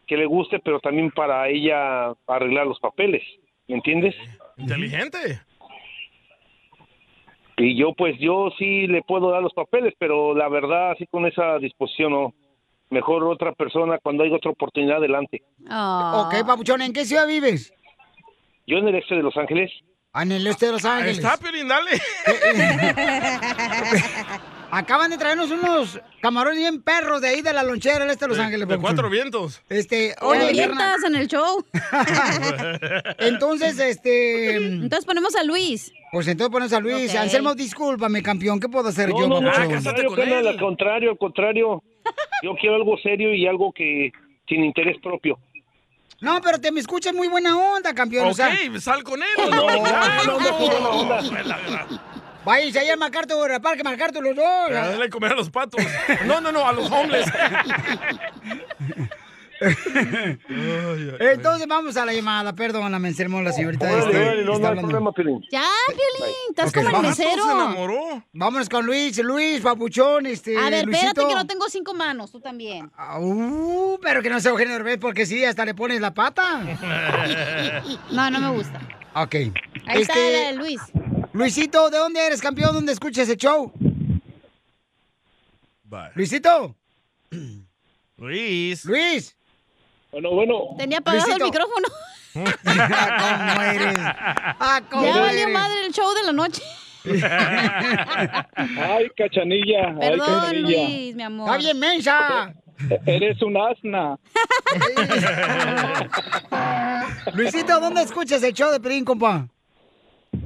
que le guste, pero también para ella arreglar los papeles, ¿me entiendes? Inteligente. Y yo pues yo sí le puedo dar los papeles, pero la verdad así con esa disposición no. Mejor otra persona cuando hay otra oportunidad adelante. Ok, Papuchón, ¿en qué ciudad vives? Yo en el este de Los Ángeles. Ah, en el este de Los Ahí Ángeles. está, Piolín, dale. Acaban de traernos unos camarones bien perros de ahí de la lonchera del este de Los Ángeles. De cuatro vientos. Este, Oye, avientas en el show. Entonces, este. Entonces ponemos a Luis. Pues entonces ponemos a Luis. Ok. Anselmo, discúlpame, campeón. ¿Qué puedo hacer No, yo, no, no, papuchón? al contrario, carnal, al contrario, al contrario. Yo quiero algo serio y algo que sin interés propio. No, pero te me escuchas muy buena onda, campeón. o sea- Ok, sal con él. No, No, no, no, no, no, no, Váyanse allá a MacArthur, al parque MacArthur los dos. Dale de comer a los patos. No, no, no, a los homeless. Entonces vamos a la llamada. Perdóname, Anselmo, la señorita. Órale, este, no, está no problema, Piolín. Ya, Piolín, estás como el mesero. Vámonos con Luis, Luis, papuchón, este. A ver, espérate Luisito. que no tengo cinco manos, tú también. Uh, pero que no sea Eugenio Derbez, porque sí, hasta le pones la pata. No, no me gusta. Ok. Ahí está Este, la de Luis. Luisito, ¿de dónde eres, campeón? ¿Dónde escuchas ese show? Luisito. Luis. Luis. Bueno, bueno. Tenía apagado Luisito. el micrófono. ¿Cómo eres? Ah, ¿cómo ya valió eres? madre el show de la noche. Ay, cachanilla. ay, Perdón, cachanilla. Luis, mi amor. Está bien, mensa. Eres un asna. Luisito, ¿dónde escuchas el show de Pelín, compa?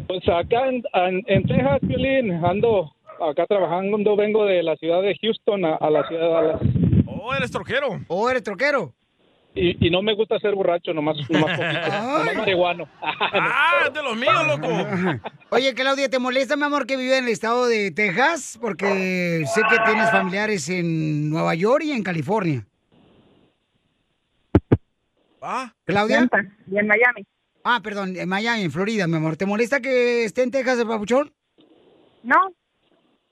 Pues acá en, en, en Texas, Piolín, ando acá trabajando, vengo de la ciudad de Houston a, a la ciudad de Dallas. Oh, eres troquero. ¿O eres troquero? Y, y no me gusta ser borracho, nomás, nomás poquito, nomás marihuano. Ah, de los míos, loco. Oye, Claudia, ¿te molesta, mi amor, que vive en el estado de Texas? Porque sé que tienes familiares en Nueva York y en California. Ah. ¿Claudia? Y en Miami. Ah, perdón, en Miami, en Florida, mi amor. ¿Te molesta que esté en Texas el papuchón? No.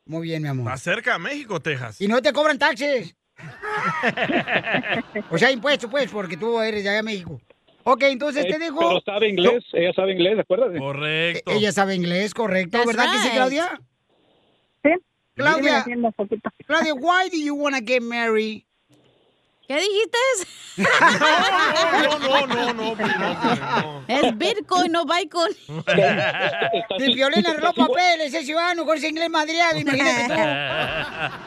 Muy bien, mi amor. Está cerca a México, Texas. Y no te cobran taxes. o sea, impuestos, pues, porque tú eres de allá de México. Ok, entonces Eh, te dejo... Pero sabe inglés, ella sabe inglés, acuérdate. Correcto. Ella sabe inglés, correcto, That's ¿verdad que sí. Claudia? Sí. Claudia, Sí. Claudia, why do you want to get married? ¿Qué dijiste? No, no, no, no, no, no. Es Bitcoin, no Bitcoin. Si Violín arregló papeles, es ciudadano con ese inglés madriado, imagínate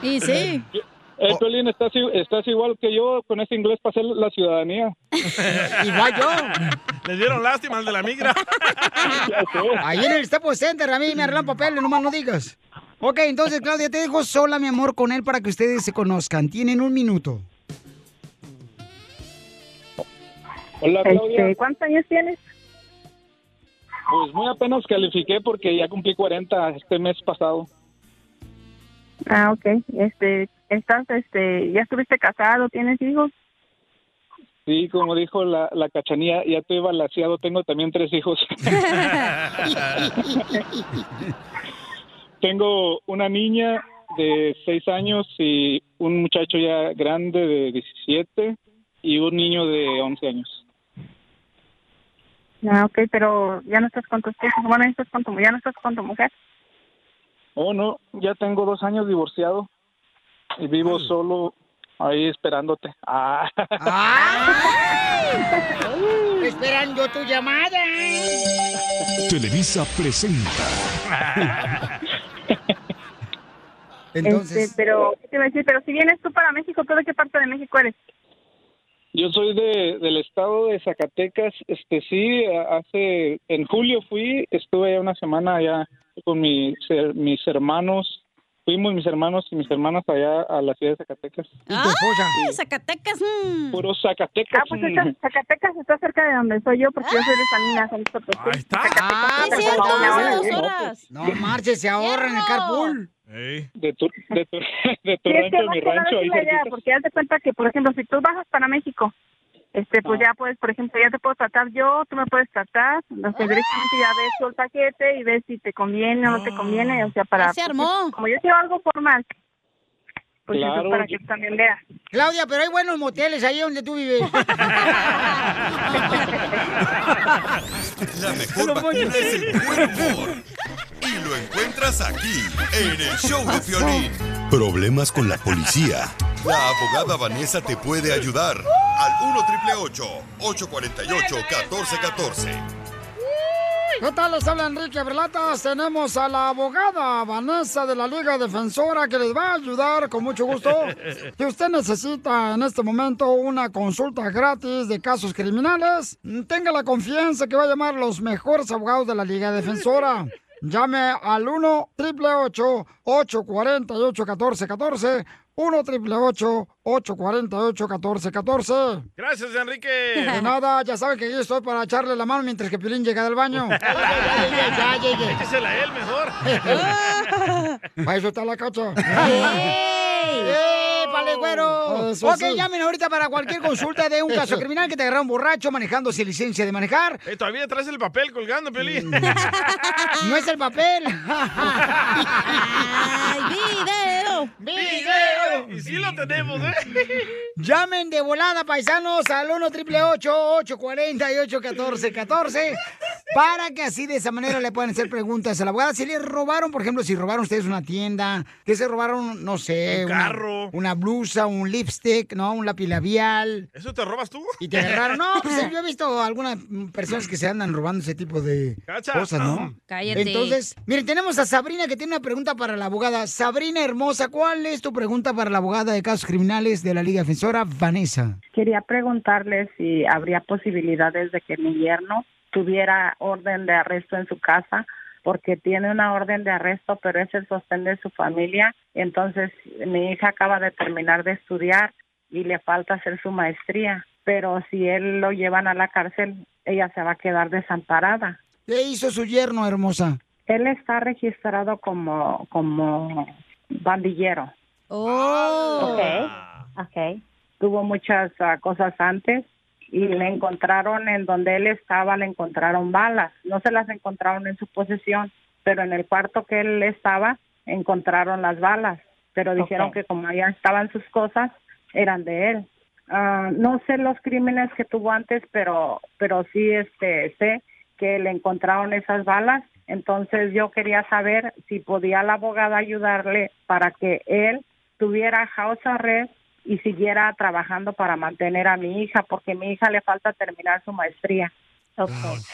tú. Y sí. Eh, Piolín, estás, estás igual que yo, con ese inglés para hacer la ciudadanía. Igual yo. Le dieron lástima al de la migra. Ahí en el Staples Center a mí me arreglan papeles, nomás no digas. Ok, entonces, Claudia, te dejo sola, mi amor, con él para que ustedes se conozcan. Tienen un minuto. Hola, Claudia. Este, ¿Cuántos años tienes? Pues muy apenas califiqué porque ya cumplí 40 este mes pasado. Ah, ok. Este, estás, este, ya estuviste casado, tienes hijos. Sí, como dijo la, la cachanía, ya estoy balanceado, tengo también tres hijos. tengo una niña de seis años y un muchacho ya grande de 17 y un niño de 11 años. Ah, ok, pero ya no estás con tu esposo, bueno, ya, estás con tu, ya no estás con tu mujer. Oh, no, ya tengo dos años divorciado y vivo solo ahí esperándote. Ah. Esperando tu llamada. Televisa presenta. Este, pero, ¿qué te iba a decir? Pero si vienes tú para México, ¿tú de qué parte de México eres? Yo soy de, del estado de Zacatecas. Este sí, hace en julio fui, estuve una semana allá con mis, mis hermanos fuimos mis hermanos y mis hermanas allá a la ciudad de Zacatecas. ¡Ay, Zacatecas! mm. Puro Zacatecas. Ah, pues está- Zacatecas está cerca de donde soy yo, porque yo soy de Salinas. Ahí está. Ah, es cierto, hace dos horas. No marches, se ahorran el carpool. De tu, de tu, de tu Sí, es rancho a mi ahí porque haz de cuenta que, por ejemplo, si tú bajas para México, este, pues Ah. ya puedes, por ejemplo, ya te puedo tratar yo, tú me puedes tratar, o sea, directamente ya ves tú el paquete y ves si te conviene o no te conviene, o sea, para... Ya se armó. Como yo quiero algo formal, pues eso Claro, es para yo- que tú también veas. Claudia, pero hay buenos moteles ahí donde tú vives. La mejor vacuna es el buen humor. Y lo encuentras aquí, en el show de Piolín. Problemas con la policía. La abogada Vanessa te puede ayudar. Al 1 848 1414 ¿Qué tal? Les habla Enrique Berlatas. Tenemos a la abogada Vanessa de la Liga Defensora que les va a ayudar con mucho gusto. Si usted necesita en este momento una consulta gratis de casos criminales, tenga la confianza que va a llamar a los mejores abogados de la Liga Defensora. Llame al 1 888 848 1414 1 888 848 1414 Gracias, Enrique. De nada, ya saben que yo estoy para echarle la mano mientras que Piolín llega del baño. Ya, ya, ya, ya llegué. Échesela a él mejor. Para eso está la cacha. ¡Eh, güero! Eso ok, llamen ahorita para cualquier consulta de un caso criminal que te agarraron borracho manejando sin licencia de manejar. Eh, todavía traes el papel colgando, Piolín. No es el papel. ¡Ay, video! ¡Video! Y sí lo tenemos, ¿eh? Llamen de volada, paisanos, al 1 888 848 1414 para que así de esa manera le puedan hacer preguntas a la abogada. Si le robaron, por ejemplo, si robaron ustedes una tienda, que se robaron, no sé, Un una- carro. Una, blusa, un lipstick, ¿no? Un lápiz labial. ¿Eso te robas tú? Y te agarraron. No, pues yo he visto algunas personas que se andan robando ese tipo de Cacha. cosas, ¿no? Cállate. Entonces, miren, tenemos a Sabrina que tiene una pregunta para la abogada. Sabrina hermosa, ¿cuál es tu pregunta para la abogada de casos criminales de la Liga Defensora, Vanessa? Quería preguntarle si habría posibilidades de que mi yerno tuviera orden de arresto en su casa, porque tiene una orden de arresto, pero es el sostén de su familia. Entonces, mi hija acaba de terminar de estudiar y le falta hacer su maestría, pero si él lo llevan a la cárcel, ella se va a quedar desamparada. ¿Qué hizo su yerno, hermosa? Él está registrado como, como bandillero. Oh. Ok, ok. Tuvo muchas ah, cosas antes y le encontraron en donde él estaba, le encontraron balas. No se las encontraron en su posesión, pero en el cuarto que él estaba encontraron las balas. Pero dijeron que como allá estaban sus cosas, eran de él. Ah, no sé los crímenes que tuvo antes, pero, pero sí este, sé que le encontraron esas balas. Entonces yo quería saber si podía la abogada ayudarle para que él tuviera house arrest y siguiera trabajando para mantener a mi hija, porque mi hija le falta terminar su maestría. Ok.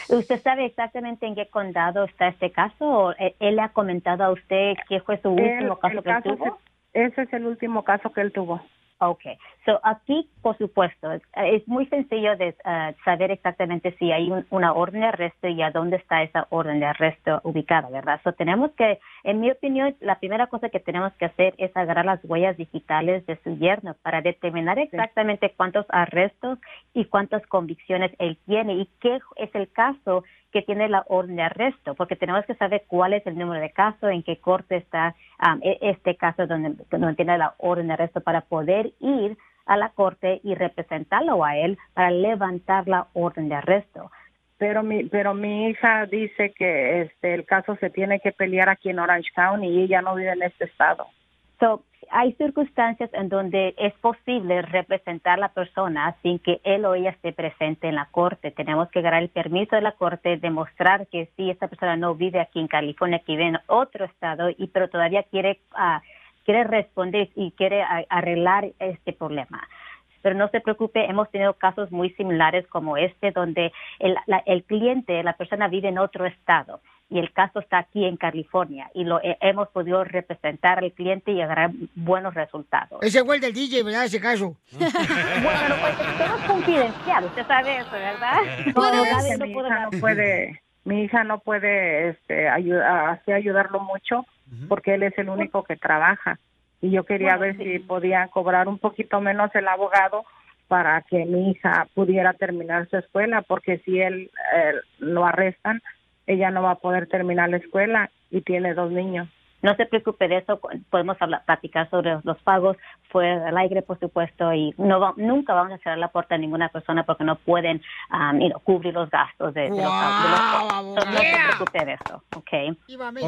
¿Usted sabe exactamente en qué condado está este caso? ¿O e- él le ha comentado a usted qué fue su último caso el que caso tuvo? se- ese es el último caso que él tuvo. Okay, so aquí, por supuesto, es- muy sencillo de eh, saber exactamente si hay un- una orden de arresto y a dónde está esa orden de arresto ubicada, ¿verdad? So tenemos que, en mi opinión, la primera cosa que tenemos que hacer es agarrar las huellas digitales de su yerno para determinar exactamente cuántos arrestos y cuántas convicciones él tiene y qué es el caso que tiene la orden de arresto, porque tenemos que saber cuál es el número de caso, en qué corte está um, este caso donde, donde tiene la orden de arresto para poder ir a la corte y representarlo a él para levantar la orden de arresto. Pero mi, pero mi hija dice que este el caso se tiene que pelear aquí en Orange County y ella no vive en este estado. So, hay circunstancias en donde es posible representar a la persona sin que él o ella esté presente en la corte. Tenemos que agarrar el permiso de la corte, demostrar que sí, esta persona no vive aquí en California, que vive en otro estado, y pero todavía quiere, ah, quiere responder y quiere a- arreglar este problema. Pero no se preocupe, hemos tenido casos muy similares como este, donde el, la- el cliente, la persona vive en otro estado y el caso está aquí en California y lo eh, hemos podido representar al cliente y agarrar buenos resultados. Ese fue el del DJ, ¿verdad? Ese caso. Todo es confidencial, usted sabe eso, ¿verdad? No, no mi puede no puede, mi hija no puede este, ayudar, así ayudarlo mucho porque él es el único que trabaja. Y yo quería ver si podía cobrar un poquito menos el abogado para que mi hija pudiera terminar su escuela, porque si él eh, lo arrestan, ella no va a poder terminar la escuela y tiene dos niños. No se preocupe de eso, podemos hablar, platicar sobre los pagos fuera del aire, por supuesto, y no va- nunca vamos a cerrar la puerta a ninguna persona porque no pueden um, you know, cubrir los gastos de, de los, de los- so no se preocupe de eso, ¿ok?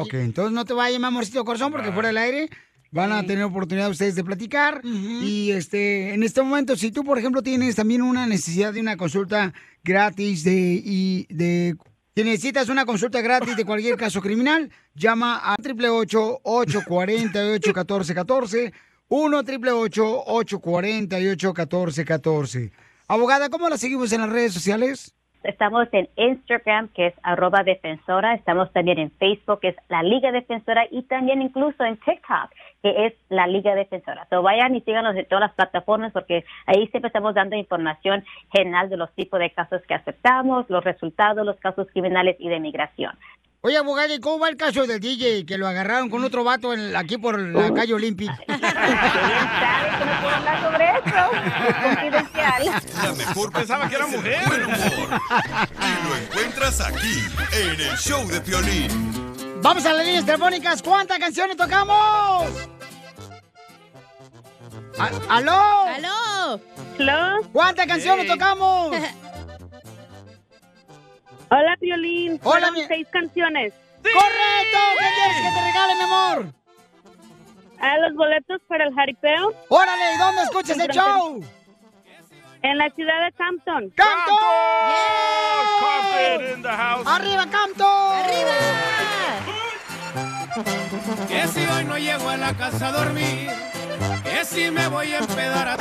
Ok, entonces no te vayas, mi amorcito corazón, porque fuera del aire van a tener oportunidad ustedes de platicar. Y este, en este momento, si tú, por ejemplo, tienes también una necesidad de una consulta gratis de, y de si necesitas una consulta gratis de cualquier caso criminal, llama a 888-848-1414, 1 888 848 Abogada, ¿cómo la seguimos en las redes sociales? Estamos en Instagram, que es arroba defensora. Estamos también en Facebook, que es la Liga Defensora. Y también incluso en TikTok, que es la Liga Defensora. So vayan y síganos en todas las plataformas porque ahí siempre estamos dando información general de los tipos de casos que aceptamos, los resultados, los casos criminales y de migración. Oye, abogada, ¿y cómo va el caso del DJ que lo agarraron con otro vato en- aquí por la calle Olímpica? sobre eso. Confidencial. La mejor Pensaba que era mujer. Buen humor. Y lo encuentras aquí, en el show de Piolín. Vamos a las líneas telefónicas. ¿Cuántas canciones tocamos? ¿Aló? ¡Aló! ¿Aló? ¿Cuántas canciones Hey. tocamos? Hola, Violín. Hola, Fueron mi- seis canciones. ¡Correcto! ¿Qué quieres que te regale, mi amor? A los boletos para el jaripeo. ¡Órale! ¿Y dónde escuchas el show? En la ciudad de Campton. ¡Campton! Compton in the house. ¡Arriba, Campton! ¡Arriba! Que si hoy no llego a la casa a dormir, que si me voy a empedar a...